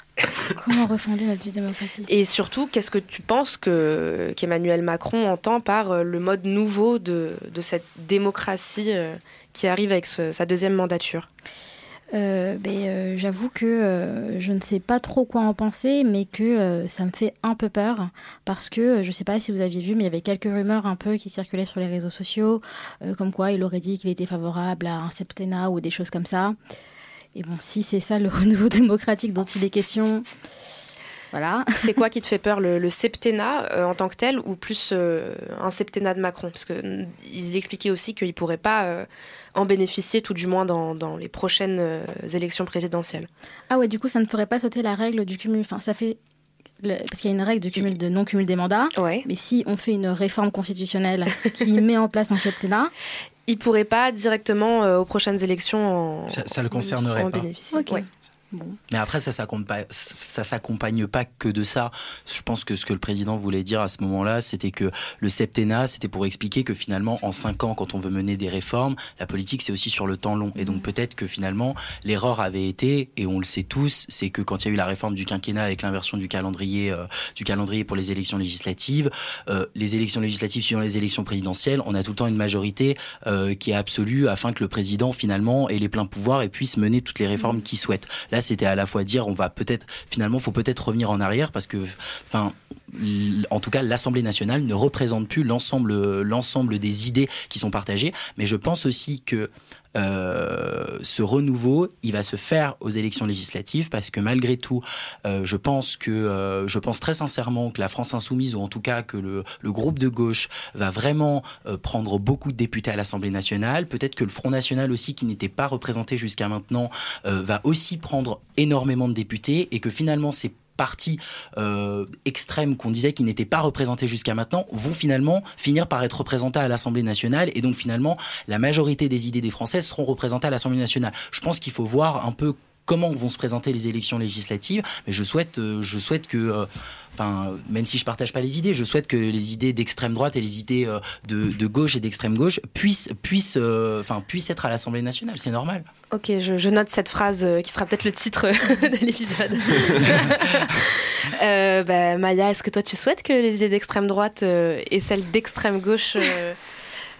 Comment refonder notre vie démocratique? Et surtout, qu'est-ce que tu penses que qu'Emmanuel Macron entend par euh, le mode nouveau de, de cette démocratie qui arrive avec ce, sa deuxième mandature? Euh, ben, euh, J'avoue que euh, je ne sais pas trop quoi en penser, mais que euh, ça me fait un peu peur parce que je ne sais pas si vous aviez vu, mais il y avait quelques rumeurs un peu qui circulaient sur les réseaux sociaux, euh, comme quoi il aurait dit qu'il était favorable à un septennat ou des choses comme ça. Et bon, si c'est ça le renouveau démocratique dont il est question, voilà. C'est quoi qui te fait peur, le, le septennat euh, en tant que tel ou plus euh, un septennat de Macron? Parce qu'il expliquait aussi qu'il ne pourrait pas euh, en bénéficier, tout du moins dans, dans les prochaines euh, élections présidentielles. Ah ouais, du coup, ça ne ferait pas sauter la règle du cumul. Enfin, ça fait. le- Parce qu'il y a une règle de, cumul, de non-cumul des mandats. Mais si on fait une réforme constitutionnelle qui met en place un septennat. Il ne pourrait pas directement euh, aux prochaines élections en, Ça- ça le concernerait en pas. Mais après, ça s'accompagne pas, ça s'accompagne pas que de ça. Je pense que ce que le président voulait dire à ce moment-là, c'était que le septennat, c'était pour expliquer que finalement, en cinq ans, quand on veut mener des réformes, la politique, c'est aussi sur le temps long. Et donc peut-être que finalement, l'erreur avait été, et on le sait tous, c'est que quand il y a eu la réforme du quinquennat avec l'inversion du calendrier, euh, du calendrier pour les élections législatives, euh, les élections législatives suivant les élections présidentielles, on a tout le temps une majorité euh, qui est absolue afin que le président finalement ait les pleins pouvoirs et puisse mener toutes les réformes qu'il souhaite. Là, c'était à la fois dire on va peut-être finalement faut peut-être revenir en arrière parce que enfin en tout cas l'Assemblée nationale ne représente plus l'ensemble l'ensemble des idées qui sont partagées. Mais je pense aussi que euh, ce renouveau, il va se faire aux élections législatives parce que malgré tout, euh, je pense que euh, je pense très sincèrement que la France insoumise ou en tout cas que le, le groupe de gauche va vraiment prendre beaucoup de députés à l'Assemblée nationale. Peut-être que le Front national aussi, qui n'était pas représenté jusqu'à maintenant, va aussi prendre énormément de députés et que finalement ces partis euh, extrêmes qu'on disait qui n'étaient pas représentés jusqu'à maintenant vont finalement finir par être représentés à l'Assemblée nationale et donc finalement la majorité des idées des Français seront représentées à l'Assemblée nationale. Je pense qu'il faut voir un peu comment vont se présenter les élections législatives, mais je souhaite, euh, je souhaite que, euh, enfin, même si je partage pas les idées, je souhaite que les idées d'extrême droite et les idées euh, de, de gauche et d'extrême gauche puissent, puissent, enfin, puissent être à l'Assemblée nationale. C'est normal. Ok, je, je note cette phrase qui sera peut-être le titre de l'épisode. Euh, bah, Maya, est-ce que toi tu souhaites que les idées d'extrême droite et celles d'extrême gauche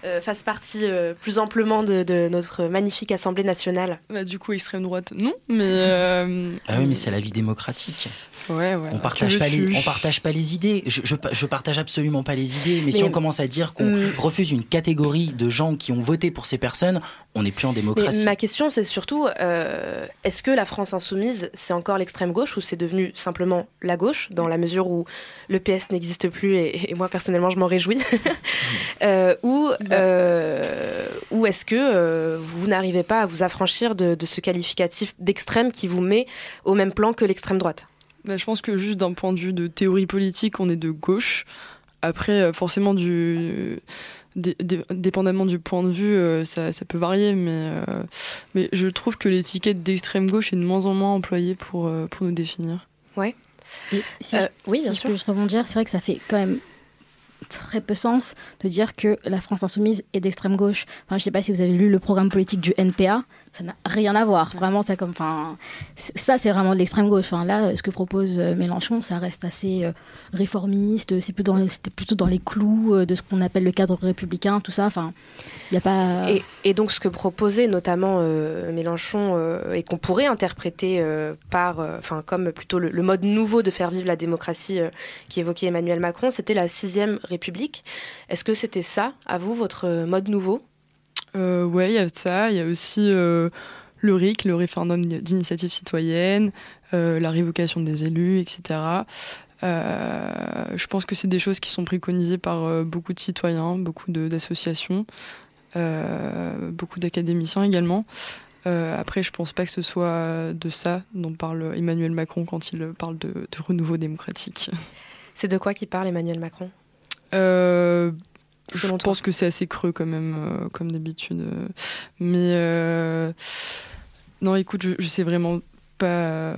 euh, fassent partie euh, plus amplement de, de notre magnifique Assemblée nationale Bah, du coup, extrême droite, non. Mais. euh, Ah oui, mais c'est la vie démocratique. Ouais, ouais. On partage pas les, on partage pas les idées. Je, je, je partage absolument pas les idées. Mais, si on commence à dire qu'on Mm. refuse une catégorie de gens qui ont voté pour ces personnes, on n'est plus en Mais démocratie. ma question, c'est surtout, euh, est-ce que la France insoumise, c'est encore l'extrême gauche ou c'est devenu simplement la gauche, dans la mesure où le PS n'existe plus et, et moi personnellement je m'en réjouis? Euh, Ou, euh, ou est-ce que euh, vous n'arrivez pas à vous affranchir de, de ce qualificatif d'extrême qui vous met au même plan que l'extrême droite? Bah, je pense que juste d'un point de vue de théorie politique, on est de gauche. Après, euh, forcément, du, dépendamment du point de vue, euh, ça, ça peut varier, mais, euh, mais je trouve que l'étiquette d'extrême gauche est de moins en moins employée pour, euh, pour nous définir. Ouais. Et si Euh, je, oui, si bien je sûr. peux juste rebondir, c'est vrai que ça fait quand même très peu sens de dire que la France insoumise est d'extrême gauche. Je sais pas si vous avez lu le programme politique du NPA, ça n'a rien à voir. Vraiment, ça comme, ça c'est vraiment de l'extrême gauche. Enfin, là, ce que propose euh, Mélenchon, ça reste assez euh, réformiste. C'est plutôt plutôt dans les clous euh, de ce qu'on appelle le cadre républicain, tout ça. Enfin, il a pas. Et, donc ce que proposait notamment euh, Mélenchon euh, et qu'on pourrait interpréter euh, par, euh, enfin comme plutôt le, le mode nouveau de faire vivre la démocratie euh, qui évoquait Emmanuel Macron, c'était la sixième République. Est-ce que c'était ça, à vous, votre euh, mode nouveau? Euh, ouais, il y a ça. Il y a aussi euh, le RIC, le référendum d'initiative citoyenne, euh, la révocation des élus, etc. Euh, je pense que c'est des choses qui sont préconisées par beaucoup de citoyens, beaucoup d'associations, beaucoup d'académiciens également. Après, je pense pas que ce soit de ça dont parle Emmanuel Macron quand il parle de, de renouveau démocratique. C'est de quoi qu'il parle Emmanuel Macron? Euh, je pense que c'est assez creux quand même, euh, comme d'habitude. Mais euh, non, écoute, je, je sais vraiment pas.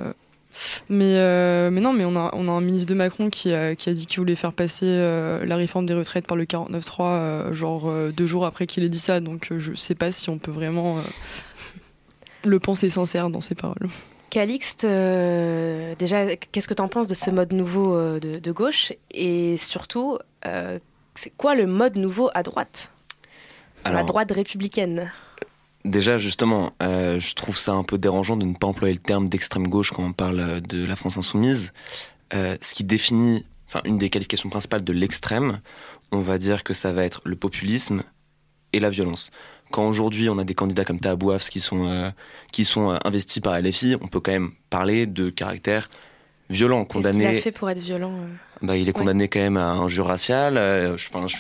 Mais, euh, mais non, mais on a, on a un ministre de Macron qui a, qui a dit qu'il voulait faire passer euh, la réforme des retraites par le 49.3, euh, genre euh, deux jours après qu'il ait dit ça. Donc euh, je sais pas si on peut vraiment euh, le penser sincère dans ses paroles. Calixte, euh, déjà, qu'est-ce que tu en penses de ce mode nouveau euh, de, de gauche? Et surtout, euh, c'est quoi le mode nouveau à droite La Alors- droite républicaine Déjà, justement, euh, je trouve ça un peu dérangeant de ne pas employer le terme d'extrême gauche quand on parle de la France insoumise. Euh, ce qui définit, enfin, une des qualifications principales de l'extrême, on va dire que ça va être le populisme et la violence. Quand aujourd'hui on a des candidats comme Tahabouaf qui sont, euh, qui sont investis par LFI, on peut quand même parler de caractère violent, Qu'est-ce qu'il a condamné. fait pour être violent euh Bah, il est condamné quand même à un jeu racial. euh, je- enfin, je-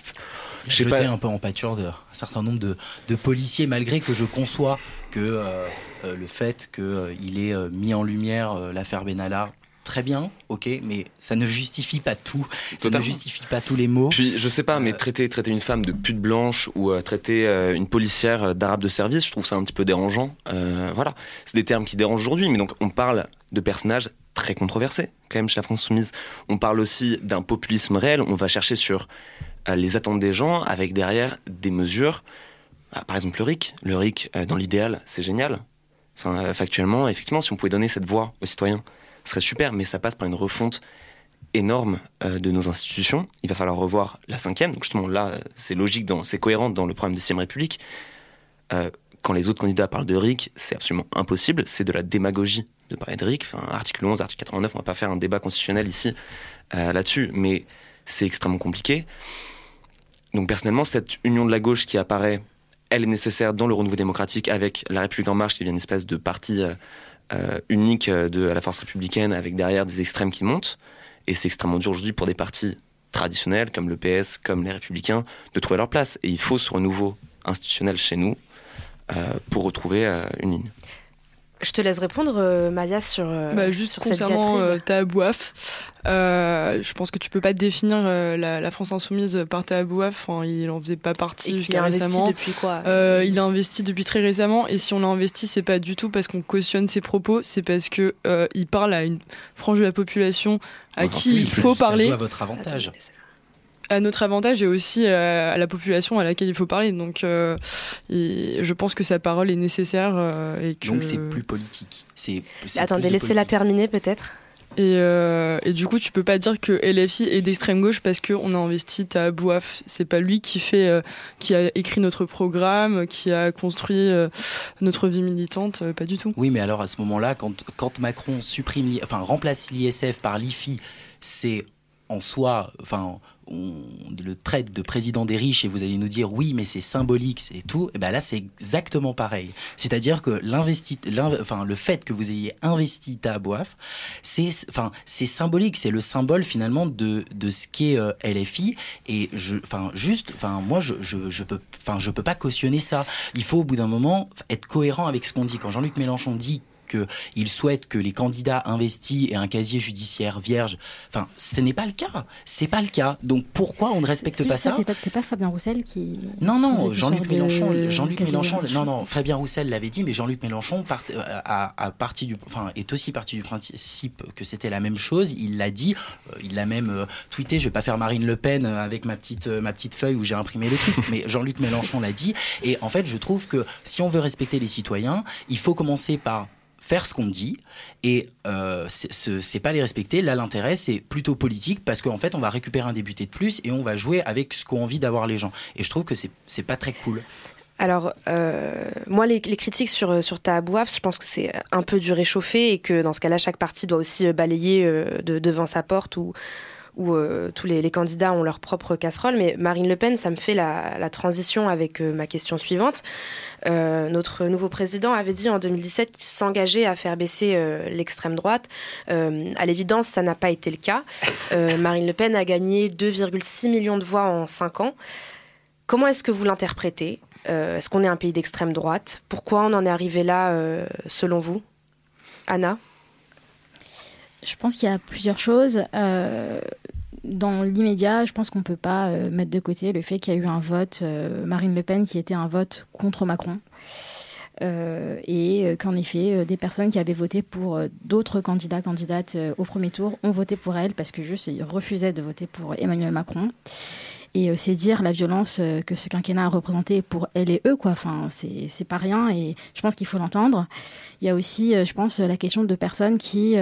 je sais pas. un peu en pâture d'un certain nombre de, de policiers, malgré que je conçois que euh, euh, le fait qu'il ait mis en lumière euh, l'affaire Benalla, très bien, ok, mais ça ne justifie pas tout, ça ne justifie pas tous les mots. Puis, je sais pas, mais traiter, traiter une femme de pute blanche ou euh, traiter euh, une policière euh, d'arabe de service, je trouve ça un petit peu dérangeant. Euh, voilà. C'est des termes qui dérangent aujourd'hui, mais donc on parle de personnages très controversés, quand même, chez la France Soumise. On parle aussi d'un populisme réel. On va chercher sur euh, les attentes des gens avec derrière des mesures. Ah, par exemple, le RIC. Le RIC, euh, dans l'idéal, c'est génial. Enfin, euh, factuellement, effectivement, si on pouvait donner cette voix aux citoyens, ce serait super, mais ça passe par une refonte énorme euh, de nos institutions. Il va falloir revoir la cinquième. Donc justement là, c'est logique, c'est cohérent dans le programme de sixième République. Euh, quand les autres candidats parlent de RIC, c'est absolument impossible. C'est de la démagogie de parler de RIC. Enfin, article 11, article 89, on va pas faire un débat constitutionnel ici euh, là-dessus, mais c'est extrêmement compliqué. Donc personnellement, cette union de la gauche qui apparaît, elle est nécessaire dans le renouveau démocratique avec la République en marche, qui devient une espèce de parti unique euh, de la force républicaine, avec derrière des extrêmes qui montent. Et c'est extrêmement dur aujourd'hui pour des partis traditionnels comme le PS, comme les Républicains, de trouver leur place. Et il faut ce renouveau institutionnel chez nous euh, pour retrouver euh, une ligne. Je te laisse répondre, euh, Maya, sur, euh, Bah, juste sur cette concernant diatribe. euh, euh, je pense que tu peux pas définir euh, la, la France insoumise par Tahabouaf. Enfin, il en faisait pas partie jusqu'à a investi récemment. depuis quoi Euh, Il a investi depuis très récemment. Et si on l'a investi, c'est pas du tout parce qu'on cautionne ses propos, c'est parce que euh, il parle à une frange de la population à qui il ça- faut ça parler joue à votre avantage. À notre avantage et aussi euh, à la population à laquelle il faut parler. Donc, euh, et je pense que sa parole est nécessaire euh, et que. Donc c'est plus politique. C'est, Attendez, laissez-la terminer peut-être. Et, euh, et du coup, tu peux pas dire que LFI est d'extrême gauche parce qu'on a investi à Bouaf. C'est pas lui qui fait, euh, qui a écrit notre programme, qui a construit euh, notre vie militante, pas du tout. Oui, mais alors à ce moment-là, quand, quand Macron supprime, enfin remplace l'ISF par l'IFI, c'est en soi, enfin, on le traite de président des riches et vous allez nous dire oui, mais c'est symbolique, c'est tout. Et ben là, c'est exactement pareil. C'est-à-dire que enfin, le fait que vous ayez investi Tahabouaf, c'est, enfin, c'est symbolique, c'est le symbole finalement de, de ce qu'est euh, LFI. Et je, enfin, juste, enfin, moi, je, je, je peux, enfin, je peux pas cautionner ça. Il faut au bout d'un moment être cohérent avec ce qu'on dit. Quand Jean-Luc Mélenchon dit qu'il souhaite que les candidats investis aient un casier judiciaire vierge. Enfin, ce n'est pas le cas. C'est pas le cas. Donc pourquoi on ne respecte pas ça C'est pas, Fabien Roussel qui. non, non, Jean-Luc de Mélenchon, Jean-Luc Mélenchon, non, non, Fabien Roussel l'avait dit, mais Jean-Luc Mélenchon part, euh, a, a parti du, enfin, est aussi parti du principe que c'était la même chose. Il l'a dit, euh, il l'a même euh, tweeté. Je vais pas faire Marine Le Pen avec ma petite, euh, ma petite feuille où j'ai imprimé le truc, mais Jean-Luc Mélenchon l'a dit. Et en fait, je trouve que si on veut respecter les citoyens, il faut commencer par faire ce qu'on dit et euh, c'est- ce- c'est pas les respecter. Là, l'intérêt, c'est plutôt politique parce qu'en fait, on va récupérer un député de plus et on va jouer avec ce qu'ont envie d'avoir les gens. Et je trouve que c'est pas très cool. Alors, euh, moi, les, critiques sur, sur Tahabouaf, je pense que c'est un peu du réchauffé et que dans ce cas-là, chaque parti doit aussi balayer euh, de- devant sa porte où, où euh, tous les, candidats ont leur propre casserole. Mais Marine Le Pen, ça me fait la, transition avec euh, ma question suivante. Euh, notre nouveau président avait dit en 2017 qu'il s'engageait à faire baisser l'extrême droite. À l'évidence, ça n'a pas été le cas. Marine Le Pen a gagné 2,6 millions de voix en 5 ans. Comment est-ce que vous l'interprétez? Est-ce qu'on est un pays d'extrême droite? Pourquoi on en est arrivé là, selon vous? Anna? Je pense qu'il y a plusieurs choses. Euh, dans l'immédiat, je pense qu'on ne peut pas euh, mettre de côté le fait qu'il y a eu un vote Marine Le Pen qui était un vote contre Macron. et qu'en effet, des personnes qui avaient voté pour d'autres candidats, candidates au premier tour ont voté pour elle parce que juste ils refusaient de voter pour Emmanuel Macron. Et c'est dire la violence que ce quinquennat a représenté pour elle et eux, quoi. Enfin, c'est pas rien et je pense qu'il faut l'entendre. Il y a aussi, je pense, la question de personnes qui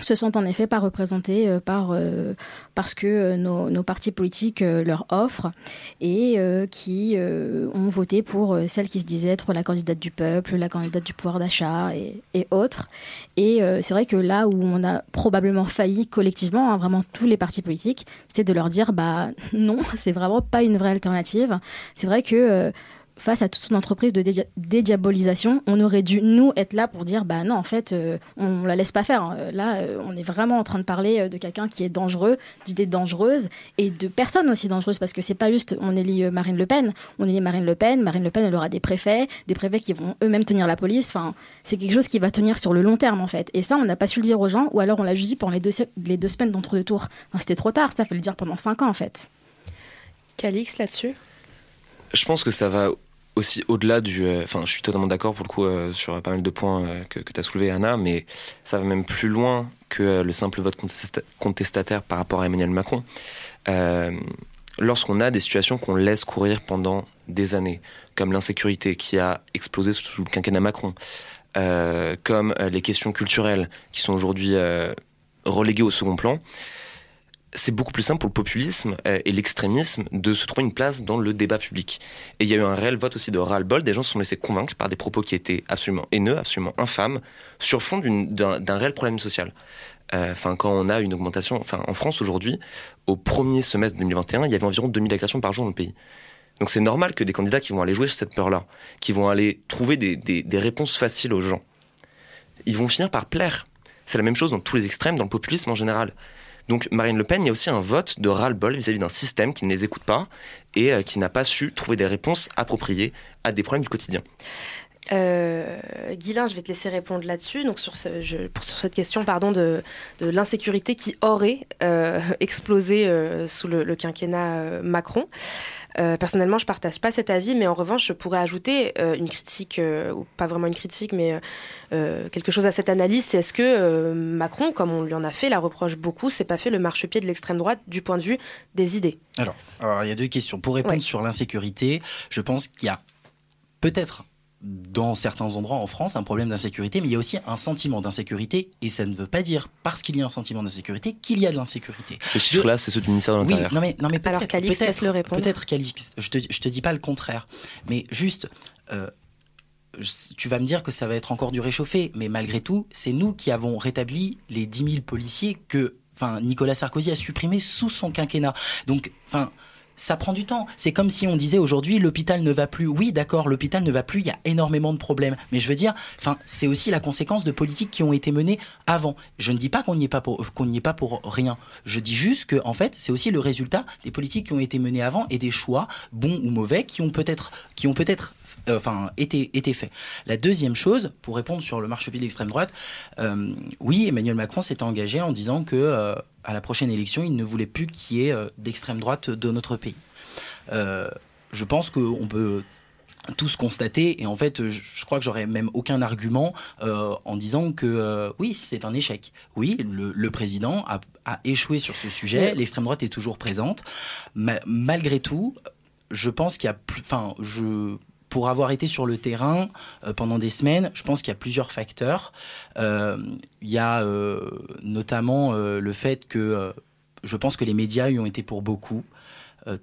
se sentent en effet pas représentés euh, par euh, parce que euh, nos, partis politiques leur offrent et qui ont voté pour celle qui se disait être la candidate du peuple, la candidate du pouvoir d'achat et, et, autres. Et c'est vrai que là où on a probablement failli collectivement, hein, vraiment tous les partis politiques, c'est de leur dire bah non, c'est vraiment pas une vraie alternative. C'est vrai que face à toute son entreprise de dédiabolisation, on aurait dû, nous, être là pour dire, bah non, en fait, euh, on la laisse pas faire. Hein. Là, euh, on est vraiment en train de parler euh, de quelqu'un qui est dangereux, d'idées dangereuses, et de personnes aussi dangereuses, parce que c'est pas juste, on élit Marine Le Pen, on élit Marine Le Pen, Marine Le Pen, elle aura des préfets, des préfets qui vont eux-mêmes tenir la police, enfin, c'est quelque chose qui va tenir sur le long terme, en fait. Et ça, on n'a pas su le dire aux gens, ou alors on l'a juste dit pendant les deux, les deux semaines d'entre-deux tours. Enfin, c'était trop tard, ça, fait le dire pendant cinq ans, en fait. Calix, là-dessus? Je pense que ça va aussi au-delà du. Euh, enfin, je suis totalement d'accord pour le coup euh, sur pas mal de points euh, que, que tu as soulevé, Anna, mais ça va même plus loin que le simple vote contestataire par rapport à Emmanuel Macron. Lorsqu'on a des situations qu'on laisse courir pendant des années, comme l'insécurité qui a explosé sous le quinquennat Macron, comme les questions culturelles qui sont aujourd'hui reléguées au second plan, c'est beaucoup plus simple pour le populisme euh, et l'extrémisme de se trouver une place dans le débat public. Et il y a eu un réel vote aussi de ras-le-bol. Des gens se sont laissés convaincre par des propos qui étaient absolument haineux, absolument infâmes, sur fond d'un réel problème social. Euh, enfin, quand on a une augmentation, enfin, en France aujourd'hui, au premier semestre 2021, il y avait environ 2000 agressions par jour dans le pays. Donc c'est normal que des candidats qui vont aller jouer sur cette peur-là, qui vont aller trouver des, des réponses faciles aux gens, ils vont finir par plaire. C'est la même chose dans tous les extrêmes, dans le populisme en général. Donc Marine Le Pen, il y a aussi un vote de ras-le-bol vis-à-vis d'un système qui ne les écoute pas et euh, qui n'a pas su trouver des réponses appropriées à des problèmes du quotidien. Euh, je vais te laisser répondre là-dessus. Donc sur, sur cette question, pardon, de, l'insécurité qui aurait euh, explosé euh, sous le, quinquennat Macron. Euh, personnellement, je partage pas cet avis, mais en revanche, je pourrais ajouter euh, une critique, euh, ou pas vraiment une critique, mais quelque chose à cette analyse. C'est est-ce que Macron, comme on lui en a fait, la reproche beaucoup, c'est pas fait le marchepied de l'extrême droite du point de vue des idées? Alors, il y a deux questions. Pour répondre sur l'insécurité, je pense qu'il y a peut-être dans certains endroits en France un problème d'insécurité, mais il y a aussi un sentiment d'insécurité, et ça ne veut pas dire parce qu'il y a un sentiment d'insécurité qu'il y a de l'insécurité. Ces chiffres-là, c'est ceux du ministère de l'Intérieur. Oui, non mais, non mais Alors Calix, laisse le répondre. Peut-être Calix, je te, je te dis pas le contraire, mais juste, euh, tu vas me dire que ça va être encore du réchauffé, mais malgré tout, c'est nous qui avons rétabli les 10 000 policiers que enfin, Nicolas Sarkozy a supprimés sous son quinquennat. Donc, enfin ça prend du temps. C'est comme si on disait aujourd'hui l'hôpital ne va plus. Oui, d'accord, l'hôpital ne va plus, il y a énormément de problèmes. Mais je veux dire, c'est aussi la conséquence de politiques qui ont été menées avant. Je ne dis pas qu'on n'y est pas pour est pas pour rien. Je dis juste que en fait, c'est aussi le résultat des politiques qui ont été menées avant et des choix bons ou mauvais qui ont peut-être euh, enfin été été faits. La deuxième chose, pour répondre sur le marchepied de l'extrême droite, euh, oui, Emmanuel Macron s'était engagé en disant que euh, à la prochaine élection, il ne voulait plus qu'il y ait euh, d'extrême droite de notre pays. Euh, je pense qu'on peut tous constater, et en fait, je, crois que j'aurais même aucun argument euh, en disant que oui, c'est un échec. Oui, le, président a, échoué sur ce sujet, l'extrême droite est toujours présente. malgré tout, je pense qu'il y a plus. Enfin, je pour avoir été sur le terrain euh, pendant des semaines, je pense qu'il y a plusieurs facteurs. Euh, il y a euh, notamment le fait que je pense que les médias y ont été pour beaucoup,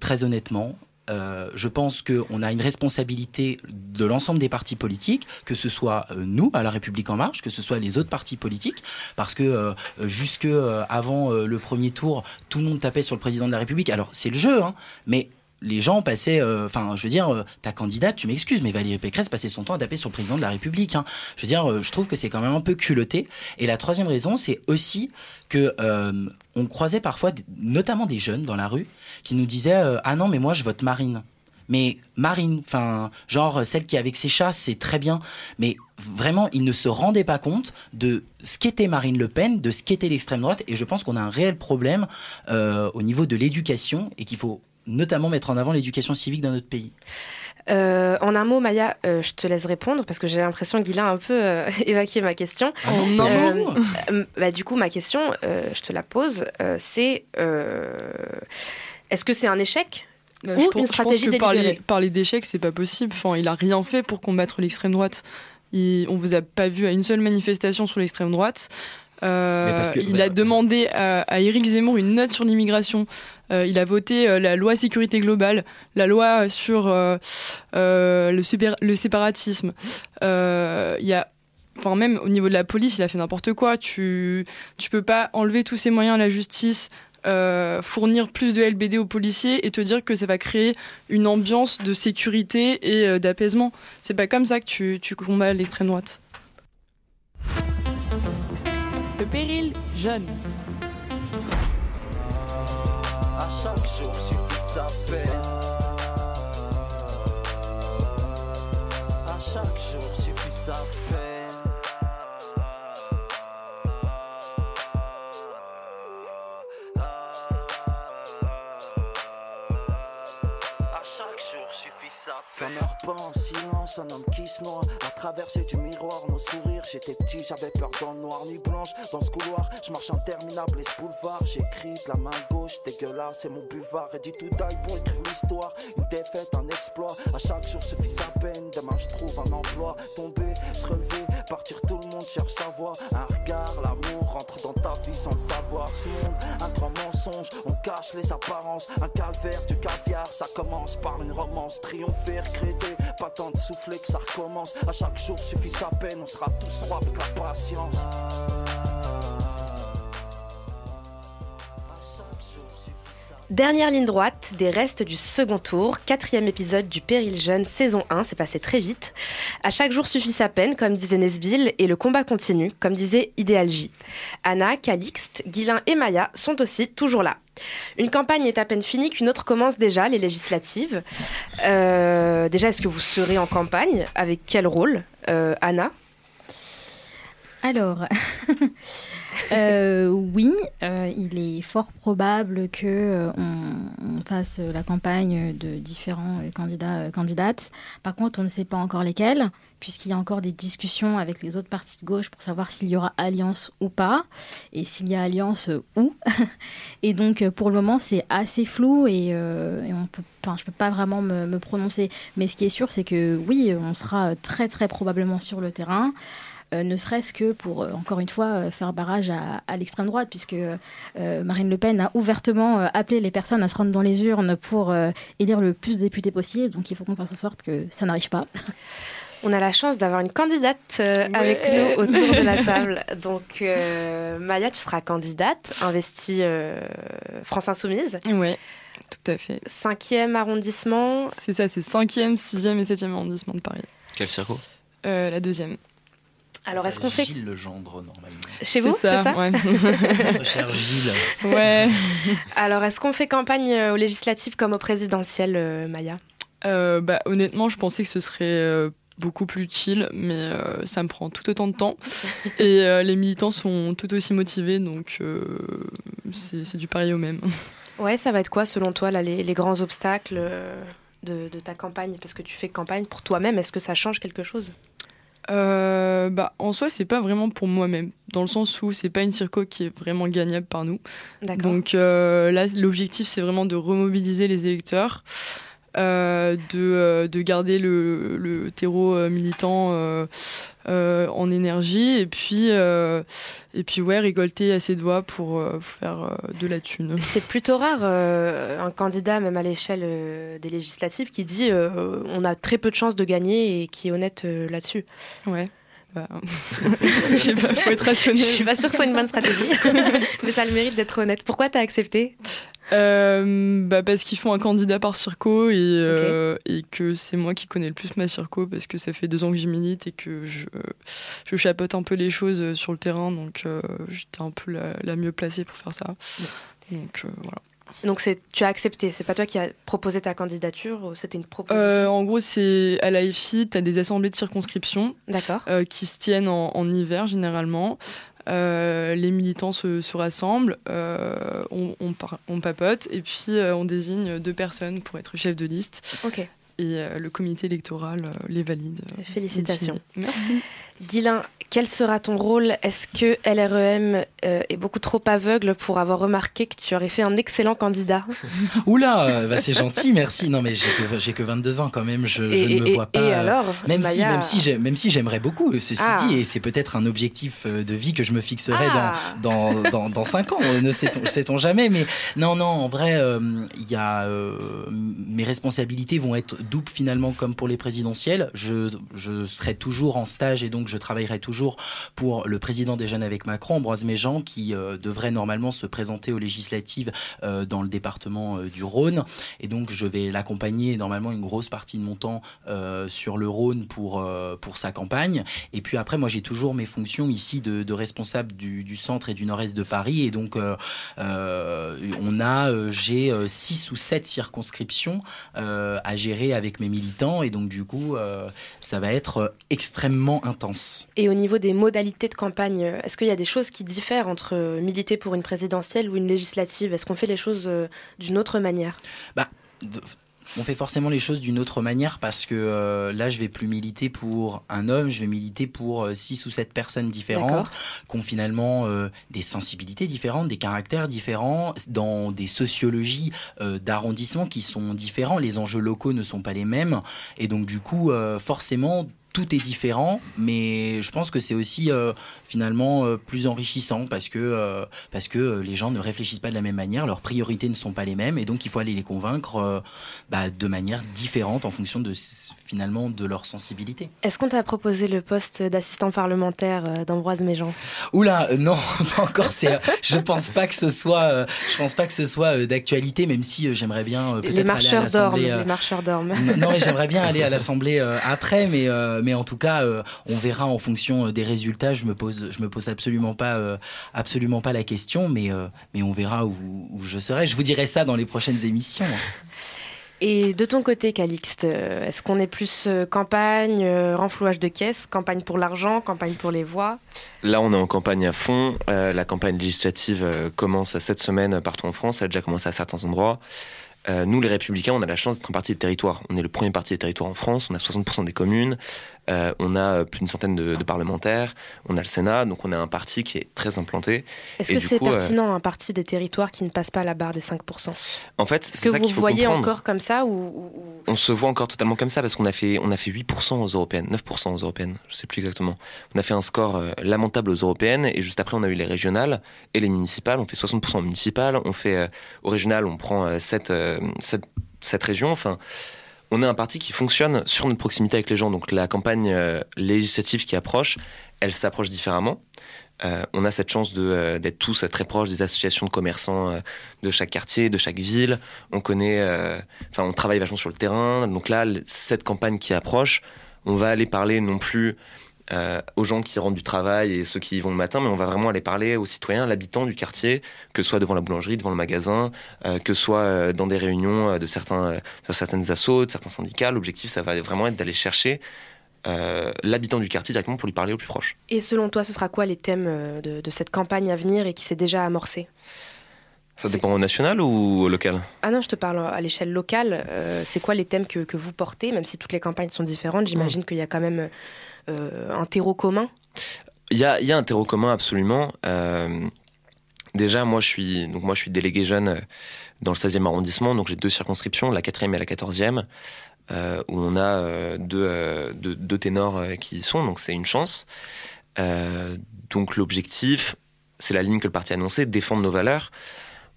très honnêtement. je pense qu'on a une responsabilité de l'ensemble des partis politiques, que ce soit nous, à La République En Marche, que ce soit les autres partis politiques, parce que jusque avant le premier tour, tout le monde tapait sur le président de la République. Alors c'est le jeu, hein, mais les gens passaient, euh, enfin, je veux dire, euh, ta candidate, tu m'excuses, mais Valérie Pécresse passait son temps à taper sur le président de la République. Hein. Je veux dire, euh, je trouve que c'est quand même un peu culotté. Et la troisième raison, c'est aussi que on croisait parfois, notamment des jeunes dans la rue, qui nous disaient ah non, mais moi je vote Marine. Mais Marine, enfin, genre celle qui est avec ses chats, c'est très bien. Mais vraiment, ils ne se rendaient pas compte de ce qu'était Marine Le Pen, de ce qu'était l'extrême droite. Et je pense qu'on a un réel problème au niveau de l'éducation et qu'il faut notamment mettre en avant l'éducation civique dans notre pays. Euh, en un mot, Maya, euh, je te laisse répondre parce que j'ai l'impression qu'il a un peu euh, évacué ma question. En un Euh, mot bah, Du coup, ma question, euh, je te la pose, euh, c'est euh, est-ce que c'est un échec? Bah, ou je, une pense- je stratégie pense que parler, délibérée? parler d'échec, c'est pas possible. Enfin, il a rien fait pour combattre l'extrême droite. Il, on vous a pas vu à une seule manifestation sur l'extrême droite. Euh, Mais parce que- il bah- a demandé à, à Éric Zemmour une note sur l'immigration. Euh, il a voté euh, la loi sécurité globale, la loi sur euh, le, séparatisme. Il y a Enfin, même au niveau de la police, il a fait n'importe quoi. Tu, tu peux pas enlever tous ces moyens à la justice, fournir plus de LBD aux policiers et te dire que ça va créer une ambiance de sécurité et euh, d'apaisement. C'est pas comme ça que tu, tu combats l'extrême droite. Le péril jeune. Chaque jour suffit sa peine. À chaque jour suffit sa peine. Ça meurt pas en silence, un homme qui se noie. À traverser du miroir, nos sourires. J'étais petit, j'avais peur dans le noir, nuit blanche. Dans ce couloir, je marche interminable, et ce boulevard. J'écris de la main gauche, dégueulasse, c'est mon buvard. Et dit tout die pour écrire l'histoire. Une défaite, un exploit. À chaque jour suffit sa peine. Demain, je trouve un emploi. Tomber, se relever, partir, tout le monde cherche sa voie. Un regard, l'amour rentre dans ta vie sans le savoir. Ce monde, un grand mensonge, on cache les apparences. Un calvaire, du caviar, ça commence par une romance. Triompher, pas tant de souffler que ça recommence. À chaque jour suffit sa peine, on sera tous rois avec la patience. Dernière ligne droite des restes du second tour, quatrième épisode du Péril Jeune, saison 1, c'est passé très vite. À chaque jour suffit sa peine, comme disait Nesbill, et le combat continue, comme disait Idéal. Anna, Calixte, Guilin et Maya sont aussi toujours là. Une campagne est à peine finie qu'une autre commence déjà, les législatives. Euh, déjà, est-ce que vous serez en campagne? Avec quel rôle Euh, Anna? Alors, euh, oui, euh, il est fort probable que euh, on, on fasse la campagne de différents euh, candidats, euh, candidates. Par contre, on ne sait pas encore lesquels, puisqu'il y a encore des discussions avec les autres partis de gauche pour savoir s'il y aura alliance ou pas, et s'il y a alliance, euh, où. et donc, euh, pour le moment, c'est assez flou et, euh, je peux pas vraiment me, prononcer. Mais ce qui est sûr, c'est que oui, on sera très très probablement sur le terrain. Ne serait-ce que pour, encore une fois, faire barrage à, à l'extrême droite, puisque Marine Le Pen a ouvertement appelé les personnes à se rendre dans les urnes pour élire le plus de députés possible. Donc il faut qu'on fasse en sorte que ça n'arrive pas. On a la chance d'avoir une candidate euh, avec nous autour de la table. Donc, euh, Maya, tu seras candidate, investie euh, France Insoumise. Ouais, tout à fait. Cinquième arrondissement. C'est ça, c'est 5e, 6e et 7e arrondissement de Paris. Quel circo? Euh, La deuxième. Alors, est-ce qu'on fait. Gilles Legendre, normalement. Chez vous, c'est ça, ouais. Notre cher Gilles. Ouais. Alors, est-ce qu'on fait campagne aux législatives comme aux présidentielles, Maya? Euh, bah, honnêtement, je pensais que ce serait euh, beaucoup plus chill, mais euh, ça me prend tout autant de temps. Et euh, les militants sont tout aussi motivés, donc euh, c'est du pareil au même. Ouais, ça va être quoi, selon toi, là, les, les grands obstacles de, de ta campagne? Parce que tu fais campagne pour toi-même. Est-ce que ça change quelque chose? Bah, en soi, c'est pas vraiment pour moi-même, dans le sens où c'est pas une circo qui est vraiment gagnable par nous. Donc là, l'objectif, c'est vraiment de remobiliser les électeurs, euh, de, euh, de garder le, le terreau euh, militant euh, en énergie, et puis, et puis ouais, récolter assez de voix pour faire de la thune. C'est plutôt rare un candidat, même à l'échelle des législatives, qui dit on a très peu de chances de gagner et qui est honnête là-dessus. Ouais. Bah, je sais pas, faut être rationnel. Je suis pas sûre que ce soit une bonne stratégie, mais ça a le mérite d'être honnête. Pourquoi t'as accepté Euh, bah parce qu'ils font un candidat par circo et, euh, et que c'est moi qui connais le plus ma circo parce que ça fait deux ans que j'y milite et que je, je chapeaute un peu les choses sur le terrain donc euh, j'étais un peu la, la mieux placée pour faire ça. Donc euh, voilà. Donc c'est, tu as accepté, c'est pas toi qui as proposé ta candidature, ou c'était une proposition Euh, en gros, c'est à l'AFI, tu as des assemblées de circonscription D'accord. euh, qui se tiennent en, en hiver généralement. Euh, les militants se, se rassemblent, euh, on, on, par- on papote et puis euh, on désigne deux personnes pour être chef de liste. Et euh, le comité électoral euh, les valide. euh, Félicitations. Merci. Guilain, quel sera ton rôle? Est-ce que LREM euh, est beaucoup trop aveugle pour avoir remarqué que tu aurais fait un excellent candidat? Oula, bah c'est gentil, merci. Non mais j'ai que, j'ai que 22 ans quand même, je, je Et- ne me et- vois pas. et alors, même si, Maya? même si, j'ai- même si j'aimerais beaucoup, ceci Ah. dit, et c'est peut-être un objectif de vie que je me fixerai Ah. dans, dans, dans, dans 5 ans, ne sait-on sait-on jamais. Mais non, non, en vrai, euh, il y a, euh, mes responsabilités vont être doubles finalement comme pour les présidentielles. Je, je serai toujours en stage et donc je travaillerai toujours pour le président des Jeunes avec Macron, Ambroise Méjean, qui euh, devrait normalement se présenter aux législatives euh, dans le département euh, du Rhône. Et donc, je vais l'accompagner normalement une grosse partie de mon temps sur le Rhône pour, pour sa campagne. Et puis après, moi, j'ai toujours mes fonctions ici de, responsable du, du centre et du nord-est de Paris. Et donc, on a, j'ai six ou sept circonscriptions à gérer avec mes militants. Et donc, du coup, euh, ça va être euh, extrêmement intense. Et au niveau des modalités de campagne, euh, est-ce qu'il y a des choses qui diffèrent entre militer pour une présidentielle ou une législative? Est-ce qu'on fait les choses d'une autre manière? Bah, on fait forcément les choses d'une autre manière parce que euh, là, je vais plus militer pour un homme, je vais militer pour euh, six ou sept personnes différentes qui ont finalement euh, des sensibilités différentes, des caractères différents, dans des sociologies d'arrondissement qui sont différents. Les enjeux locaux ne sont pas les mêmes et donc du coup, forcément. Tout est différent, mais je pense que c'est aussi euh, finalement euh, plus enrichissant parce que, euh, parce que les gens ne réfléchissent pas de la même manière, leurs priorités ne sont pas les mêmes, et donc il faut aller les convaincre bah, de manière différente en fonction de finalement de leur sensibilité. Est-ce qu'on t'a proposé le poste d'assistant parlementaire d'Ambroise Méjean? Oula, non, pas encore. C'est, je pense pas que ce soit, je pense pas que ce soit d'actualité, même si j'aimerais bien peut-être Les aller à dorment. l'Assemblée. Les marcheurs dorment. Non, mais j'aimerais bien aller à l'Assemblée après, mais, mais en tout cas, euh, on verra en fonction euh, des résultats. Je me pose, je me pose absolument pas, euh, absolument pas la question, mais, euh, mais on verra où, où je serai. Je vous dirai ça dans les prochaines émissions. Et de ton côté, Calixte, est-ce qu'on est plus campagne, renflouage de caisse, campagne pour l'argent, campagne pour les voix? Là, on est en campagne à fond. Euh, la campagne législative commence cette semaine partout en France. Elle a déjà commencé à certains endroits. Euh, nous, les Républicains, on a la chance d'être un parti des territoires. On est le premier parti des territoires en France. On a 60% des communes. Euh, on a euh, plus d'une centaine de, de parlementaires. On a le Sénat. Donc, on a un parti qui est très implanté. Est-ce que c'est euh, pertinent un parti des territoires qui ne passe pas la barre des 5% En fait, c'est que ça vous faut voyez comprendre. encore comme ça ou, On se voit encore totalement comme ça parce qu'on a fait, on a fait 8% aux européennes, 9% aux européennes, je sais plus exactement. On a fait un score lamentable aux européennes et juste après on a eu les régionales et les municipales. On fait 60% aux municipales, on fait euh, au régional, on prend 7, sept- sept régions. Enfin, on est un parti qui fonctionne sur notre proximité avec les gens. Donc la campagne euh, législative qui approche, elle s'approche différemment. Euh, on a cette chance euh, d'être tous très proches des associations de commerçants de chaque quartier, de chaque ville. On connaît, enfin, on travaille vachement sur le terrain. Donc là, cette campagne qui approche, on va aller parler non plus euh, aux gens qui rentrent du travail et ceux qui y vont le matin, mais on va vraiment aller parler aux citoyens, l'habitant du quartier, que ce soit devant la boulangerie, devant le magasin, euh, que ce soit euh, dans des réunions de certains, de certaines assos, de certains syndicats. L'objectif, ça va vraiment être d'aller chercher l'habitant du quartier directement pour lui parler au plus proche. Et selon toi, ce sera quoi les thèmes de cette campagne à venir et qui s'est déjà amorcée Ça dépend au national ou au local? Ah non, je te parle à l'échelle locale. Euh, c'est quoi les thèmes que, que vous portez? Même si toutes les campagnes sont différentes, j'imagine qu'il y a quand même euh, un terreau commun. Il y a, il y a un terreau commun absolument. Euh, déjà, moi je suis donc moi je suis délégué jeune dans le 16e arrondissement, donc j'ai deux circonscriptions, la 4e et la 14e, euh, où on a deux, deux, deux ténors qui y sont, donc c'est une chance. Donc l'objectif, c'est la ligne que le parti a annoncée, défendre nos valeurs.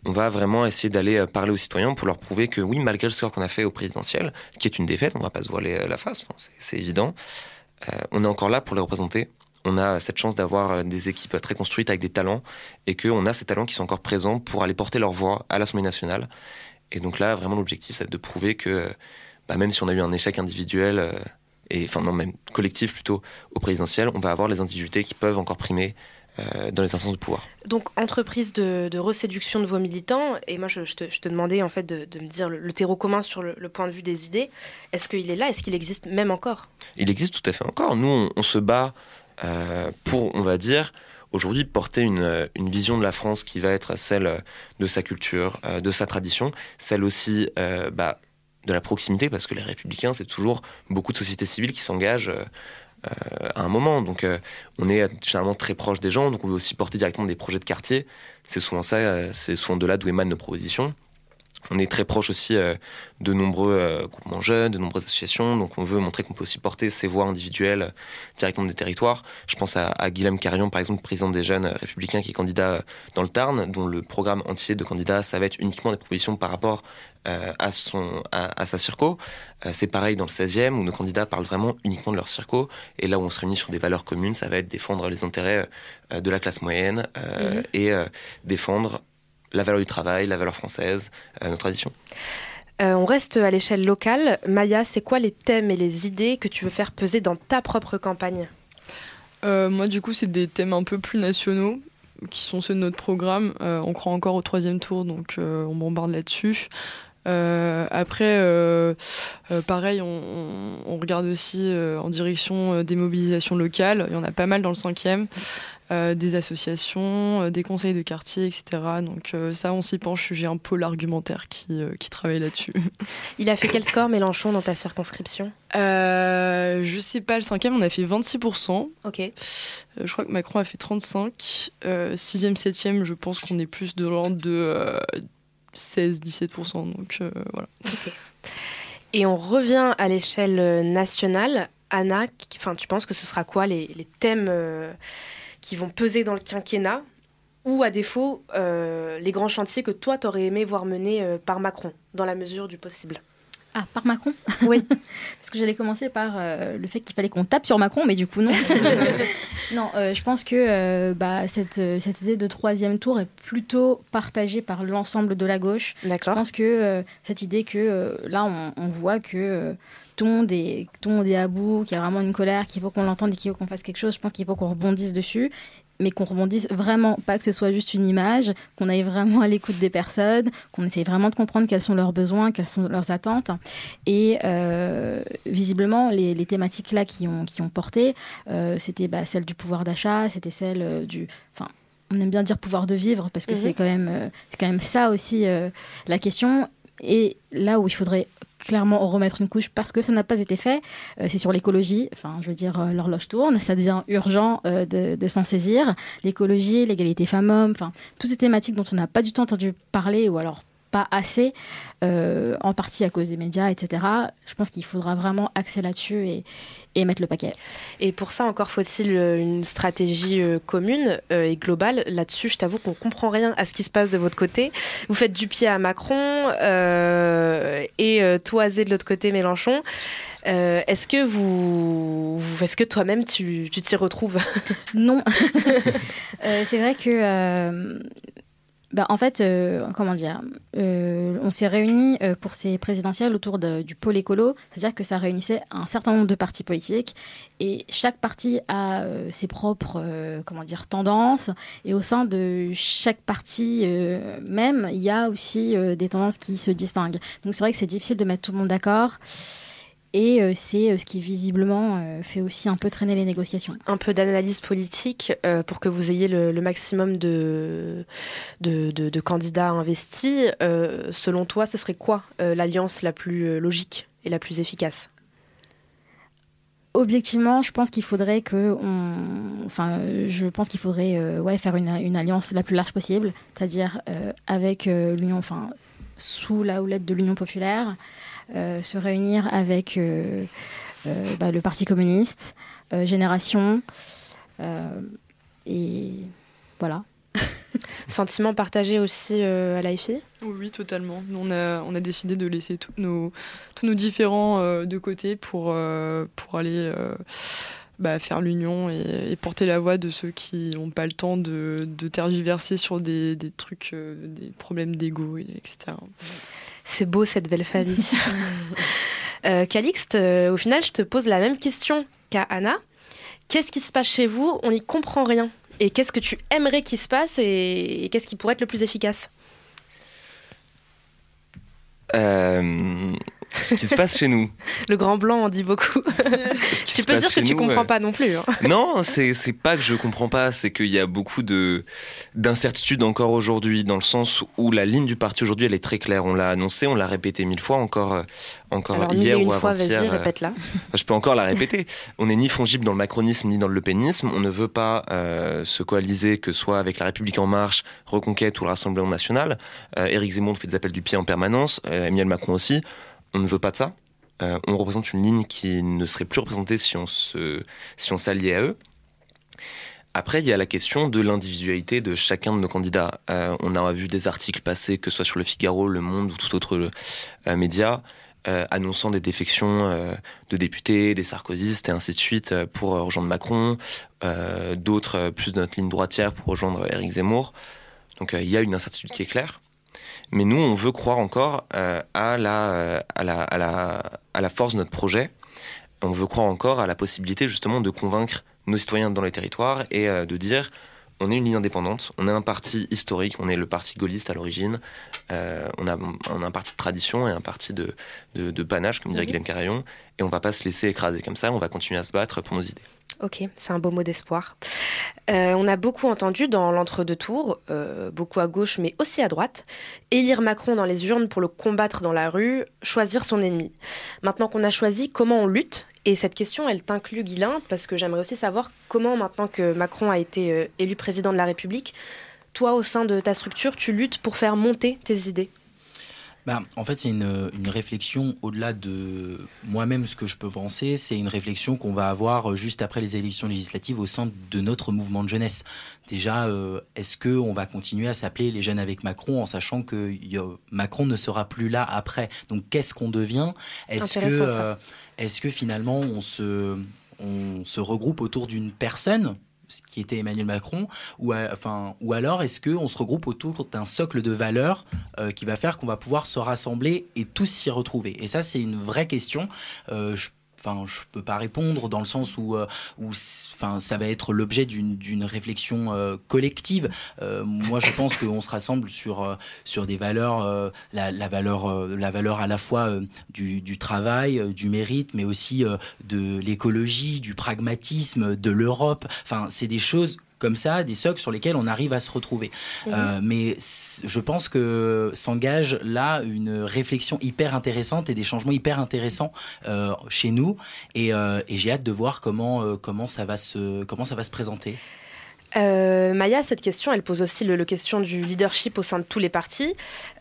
On va vraiment essayer d'aller euh, parler aux citoyens pour leur prouver que oui, malgré le score qu'on a fait au présidentiel, qui est une défaite, on va pas se voiler euh, la face, c'est- évident, euh, on est encore là pour les représenter. On a cette chance d'avoir des équipes très construites avec des talents et qu'on a ces talents qui sont encore présents pour aller porter leur voix à l'Assemblée nationale. Et donc là, vraiment, l'objectif, c'est de prouver que bah, même si on a eu un échec individuel, et enfin non, même collectif plutôt, au présidentiel, on va avoir les individualités qui peuvent encore primer dans les instances de pouvoir. Donc, entreprise de, de reséduction de vos militants, et moi je, je, te, je te, demandais en fait de, de me dire le, le, terreau commun sur le, le, point de vue des idées. Est-ce qu'il est là? Est-ce qu'il existe même encore? Il existe tout à fait encore. Nous, on, on se bat euh, pour, on va dire, aujourd'hui porter une, une, vision de la France qui va être celle de sa culture, euh, de sa tradition, celle aussi euh, bah, de la proximité, parce que les républicains, c'est toujours beaucoup de sociétés civiles qui s'engagent euh, à un moment. Donc euh, on est généralement très proche des gens, donc on veut aussi porter directement des projets de quartier. C'est souvent ça, euh, c'est souvent de là d'où émanent nos propositions. On est très proche aussi euh, de nombreux euh, groupements jeunes, de nombreuses associations, donc on veut montrer qu'on peut aussi porter ces voix individuelles euh, directement des territoires. Je pense à, à Guillaume Carion, par exemple, président des jeunes républicains qui est candidat dans le Tarn, dont le programme entier de candidats, ça va être uniquement des propositions par rapport euh, à, son, à, à sa circo. Euh, c'est pareil dans le 16e, où nos candidats parlent vraiment uniquement de leur circo, et là où on se réunit sur des valeurs communes, ça va être défendre les intérêts euh, de la classe moyenne mmh. et défendre la valeur du travail, la valeur française, euh, nos traditions. Euh, on reste à l'échelle locale. Maya, c'est quoi les thèmes et les idées que tu veux faire peser dans ta propre campagne? Euh, Moi, du coup, c'est des thèmes un peu plus nationaux qui sont ceux de notre programme. Euh, on croit encore au troisième tour, donc euh, on bombarde là-dessus. Euh, après, euh, euh, pareil, on, on, regarde aussi en direction des mobilisations locales. Il y en a pas mal dans le cinquième. Euh, des associations, euh, des conseils de quartier, etc. Donc euh, ça, on s'y penche. J'ai un pôle argumentaire qui, qui travaille là-dessus. Il a fait quel score Mélenchon dans ta circonscription? Je sais pas, le cinquième, on a fait 26%. Ok. je crois que Macron a fait 35. sixième, septième, je pense qu'on est plus de l'ordre de 16-17%. Donc voilà. Okay. Et on revient à l'échelle nationale. Anna, tu penses que ce sera quoi les, thèmes qui vont peser dans le quinquennat? Ou à défaut euh, les grands chantiers que toi t'aurais aimé voir menés euh, par Macron dans la mesure du possible? Ah, par Macron Oui. Parce que j'allais commencer par euh, le fait qu'il fallait qu'on tape sur Macron, mais du coup, non. non, euh, je pense que euh, bah, cette, cette idée de troisième tour est plutôt partagée par l'ensemble de la gauche. D'accord. Je pense que cette idée que là, on, on voit que tout le, monde est, tout le monde est à bout, qu'il y a vraiment une colère, qu'il faut qu'on l'entende et qu'il faut qu'on fasse quelque chose. Je pense qu'il faut qu'on rebondisse dessus mais qu'on rebondisse vraiment, pas que ce soit juste une image, qu'on aille vraiment à l'écoute des personnes, qu'on essaye vraiment de comprendre quels sont leurs besoins, quelles sont leurs attentes. Et euh, visiblement, les, les, thématiques là qui ont, qui ont porté, euh, c'était bah, celle du pouvoir d'achat, c'était celle euh, du... Enfin, on aime bien dire pouvoir de vivre parce que -hmm. c'est quand, même, c'est quand même ça aussi la question. Et là où il faudrait clairement remettre une couche parce que ça n'a pas été fait. Euh, c'est sur l'écologie. Enfin, je veux dire, euh, l'horloge tourne. Ça devient urgent euh, de, de s'en saisir. L'écologie, l'égalité femmes-hommes, enfin, toutes ces thématiques dont on n'a pas du tout entendu parler ou alors pas assez, euh, en partie à cause des médias, etc. Je pense qu'il faudra vraiment axer là-dessus et, et, mettre le paquet. Et pour ça, encore faut-il une stratégie euh, commune euh, et globale. Là-dessus, je t'avoue qu'on comprend rien à ce qui se passe de votre côté. Vous faites du pied à Macron euh, et toisé de l'autre côté Mélenchon. Euh, est-ce que vous, est-ce que toi-même tu t'y retrouves? Non. euh, c'est vrai que euh, bah, en fait, euh, comment dire, euh, on s'est réunis euh, pour ces présidentielles autour du pôle écolo, c'est-à-dire que ça réunissait un certain nombre de partis politiques et chaque parti a ses propres, comment dire, tendances et au sein de chaque parti même, il y a aussi des tendances qui se distinguent. Donc c'est vrai que c'est difficile de mettre tout le monde d'accord. Et euh, c'est euh, ce qui visiblement euh, fait aussi un peu traîner les négociations. Un peu d'analyse politique pour que vous ayez le, le maximum de, de, de, de, candidats investis. Selon toi, ce serait quoi l'alliance la plus logique et la plus efficace? Objectivement, je pense qu'il faudrait que, on... enfin, je pense qu'il faudrait euh, ouais faire une, une, alliance la plus large possible, c'est-à-dire euh, avec euh, l'union, enfin, sous la houlette de l'Union populaire, se réunir avec euh, euh, bah, le Parti communiste, euh, Génération, euh, et voilà. Sentiment partagé aussi euh, à l'AFI oui, oui, totalement. Nous, on, a, on a décidé de laisser tous nos, tous nos différents euh, de côté pour, euh, pour aller euh, bah, faire l'union et, et, porter la voix de ceux qui n'ont pas le temps de, de tergiverser sur des, des trucs, euh, des problèmes d'ego, etc. C'est beau cette belle famille. Euh, Calixte, euh, au final, je te pose la même question qu'à Anna. Qu'est-ce qui se passe chez vous? On n'y comprend rien. Et qu'est-ce que tu aimerais qu'il se passe et, et qu'est-ce qui pourrait être le plus efficace? Euh, ce qui se passe chez nous. Le grand blanc en dit beaucoup. tu peux dire que tu nous, comprends pas non plus. hein. Non, c'est pas que je comprends pas, c'est qu'il y a beaucoup de d'incertitudes encore aujourd'hui, dans le sens où la ligne du parti aujourd'hui, elle est très claire. On l'a annoncé, on l'a répété mille fois, encore euh, encore Alors, hier une ou fois, avant-hier. vas-y, euh, répète-la. je peux encore la répéter. On n'est ni fongible dans le macronisme ni dans le lepénisme. On ne veut pas euh, se coaliser, que ce soit avec la République en marche, Reconquête ou le Rassemblement national. Euh, Éric Zemmour fait des appels du pied en permanence, euh, Emmanuel Macron aussi. On ne veut pas de ça. Euh, on représente une ligne qui ne serait plus représentée si on se, si on s'alliait à eux. Après, il y a la question de l'individualité de chacun de nos candidats. Euh, on a vu des articles passer, que ce soit sur le Figaro, Le Monde ou tout autre euh, média, annonçant des défections de députés, des sarkozystes et ainsi de suite pour rejoindre Macron, d'autres plus de notre ligne droitière pour rejoindre Éric Zemmour. Donc il y a une incertitude qui est claire. Mais nous, on veut croire encore euh, à, la, euh, à, la, à, la, à la force de notre projet. On veut croire encore à la possibilité justement de convaincre nos citoyens dans les territoires et euh, de dire on est une ligne indépendante, on est un parti historique, on est le parti gaulliste à l'origine, euh, on, a, on a un parti de tradition et un parti de, de, de panache, comme dirait Mhm. Guillaume Carayon, et on va pas se laisser écraser comme ça, on va continuer à se battre pour nos idées. Ok, c'est un beau mot d'espoir. Euh, on a beaucoup entendu dans l'entre-deux tours, euh, beaucoup à gauche mais aussi à droite, élire Macron dans les urnes pour le combattre dans la rue, choisir son ennemi. Maintenant qu'on a choisi, comment on lutte Et cette question, elle t'inclut, Guilain, parce que j'aimerais aussi savoir comment, maintenant que Macron a été euh, élu président de la République, toi, au sein de ta structure, tu luttes pour faire monter tes idées? Bah, en fait, c'est une, une réflexion au-delà de moi-même, ce que je peux penser. C'est une réflexion qu'on va avoir euh, juste après les élections législatives au sein de notre mouvement de jeunesse. Déjà, euh, est-ce que on va continuer à s'appeler les jeunes avec Macron en sachant que Macron ne sera plus là après? Donc, qu'est-ce qu'on devient? Est-ce que, euh, est-ce que finalement on se, on se regroupe autour d'une personne ce qui était Emmanuel Macron, ou, enfin, ou alors est-ce qu'on se regroupe autour d'un socle de valeurs euh, qui va faire qu'on va pouvoir se rassembler et tous s'y retrouver? Et ça, c'est une vraie question. Euh, Enfin, je peux pas répondre dans le sens où, euh, enfin, ça va être l'objet d'une réflexion euh, collective. Euh, moi, je pense qu'on se rassemble sur, sur des valeurs, la, la valeur, la valeur à la fois du, du travail, du mérite, mais aussi de l'écologie, du pragmatisme, de l'Europe. Enfin, c'est des choses comme ça, des socles sur lesquels on arrive à se retrouver. Euh, mais je pense que s'engage là une réflexion hyper intéressante et des changements hyper intéressants euh, chez nous. Et, euh, et j'ai hâte de voir comment, comment, ça va se, comment ça va se présenter. Euh, Maya, cette question, elle pose aussi le, question du leadership au sein de tous les partis.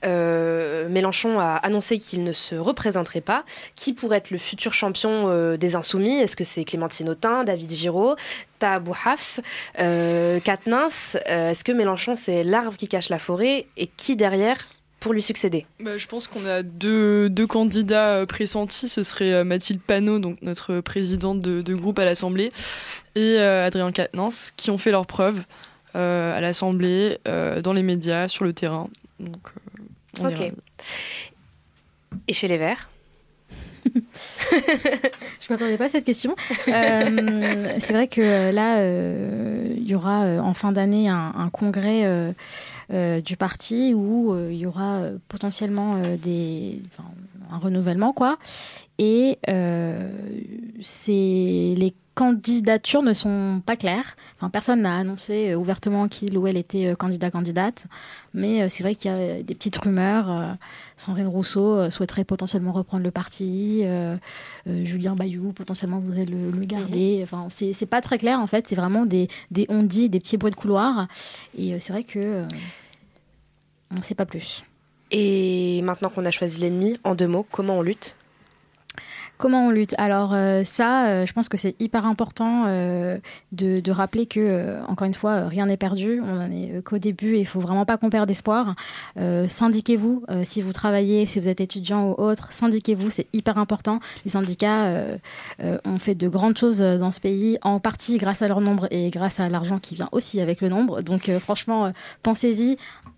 Euh, Mélenchon a annoncé qu'il ne se représenterait pas. Qui pourrait être le futur champion euh, des Insoumis? Est-ce que c'est Clémentine Autain, David Giraud, Tabou Hafs, euh, Katnins? Est-ce que Mélenchon, c'est l'arbre qui cache la forêt? Et qui derrière pour lui succéder Bah, je pense qu'on a deux, deux candidats euh, pressentis. Ce serait euh, Mathilde Panot, donc notre présidente de, de groupe à l'Assemblée, et euh, Adrien Quatennens, qui ont fait leurs preuves euh, à l'Assemblée, euh, dans les médias, sur le terrain. Donc, on est Ok. Et chez les Verts? Je m'attendais pas à cette question. Euh, c'est vrai que euh, là, euh, il y aura en fin d'année un, un congrès du parti où il y aura potentiellement des, un renouvellement, quoi. Et c'est les candidatures ne sont pas claires. Enfin, personne n'a annoncé euh, ouvertement qu'il ou elle était euh, candidat candidate, mais euh, c'est vrai qu'il y a des petites rumeurs. Sandrine Rousseau souhaiterait potentiellement reprendre le parti. euh, euh, Julien Bayou potentiellement voudrait le, le garder. Enfin, c'est pas très clair en fait. C'est vraiment des, des on-dit, des petits bruits de couloir. Et c'est vrai que euh, on ne sait pas plus. Et maintenant qu'on a choisi l'ennemi, en deux mots, comment on lutte? Comment on lutte? Alors euh, ça, euh, je pense que c'est hyper important euh, de, rappeler que, encore une fois, rien n'est perdu. On n'en est qu'au début et il faut vraiment pas qu'on perde espoir. Syndiquez-vous si vous travaillez, si vous êtes étudiant ou autre. Syndiquez-vous, c'est hyper important. Les syndicats ont fait de grandes choses dans ce pays, en partie grâce à leur nombre et grâce à l'argent qui vient aussi avec le nombre. Donc franchement, euh,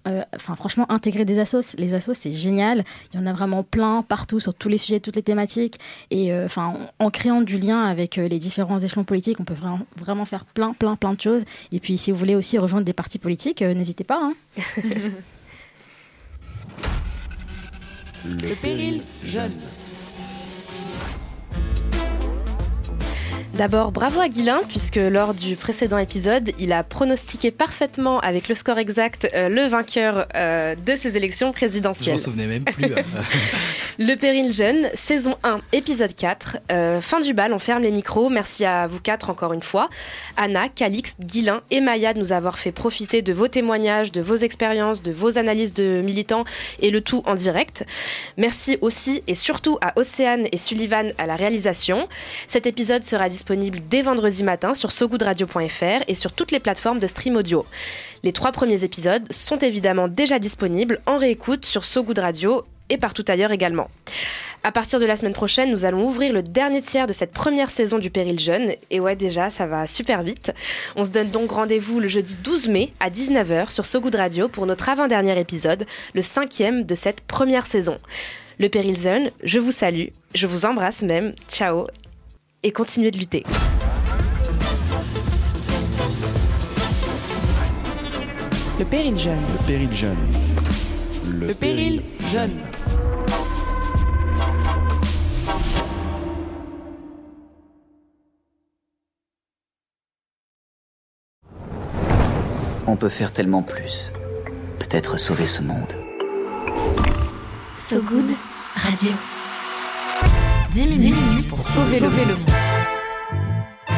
Euh, Enfin, franchement, intégrer des assos. Les assos, c'est génial. Il y en a vraiment plein partout sur tous les sujets, toutes les thématiques. Et euh, enfin, en, en créant du lien avec euh, les différents échelons politiques, on peut vraiment, vraiment faire plein, plein, plein de choses. Et puis, si vous voulez aussi rejoindre des partis politiques, euh, n'hésitez pas. hein. Le péril jeune. D'abord, bravo à Guilain, puisque lors du précédent épisode, il a pronostiqué parfaitement, avec le score exact, euh, le vainqueur euh, de ces élections Je m'en présidentielles. souvenais même plus. Le Péril Jeune, saison 1, épisode 4. Euh, fin du bal, on ferme les micros. Merci à vous quatre encore une fois. Anna, Calixte, Guilain et Maya de nous avoir fait profiter de vos témoignages, de vos expériences, de vos analyses de militants et le tout en direct. Merci aussi et surtout à Océane et Sullivan à la réalisation. Cet épisode sera disponible dès vendredi matin sur sogoodradio.fr et sur toutes les plateformes de stream audio. Les trois premiers épisodes sont évidemment déjà disponibles en réécoute sur So Good Radio et partout ailleurs également. À partir de la semaine prochaine, nous allons ouvrir le dernier tiers de cette première saison du Péril Jeune. Et ouais, déjà, ça va super vite. On se donne donc rendez-vous le jeudi 12 mai à 19h sur So Good Radio pour notre avant-dernier épisode, le cinquième de cette première saison. Le Péril Jeune, je vous salue, je vous embrasse même, ciao, et continuez de lutter. Le péril jeune. Le péril jeune. Le péril jeune. On peut faire tellement plus. Peut-être sauver ce monde. So Good Radio. 10 minutes, pour sauver, le monde.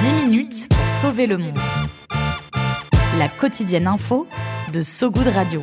10 minutes pour sauver le monde. La quotidienne info de So Good Radio.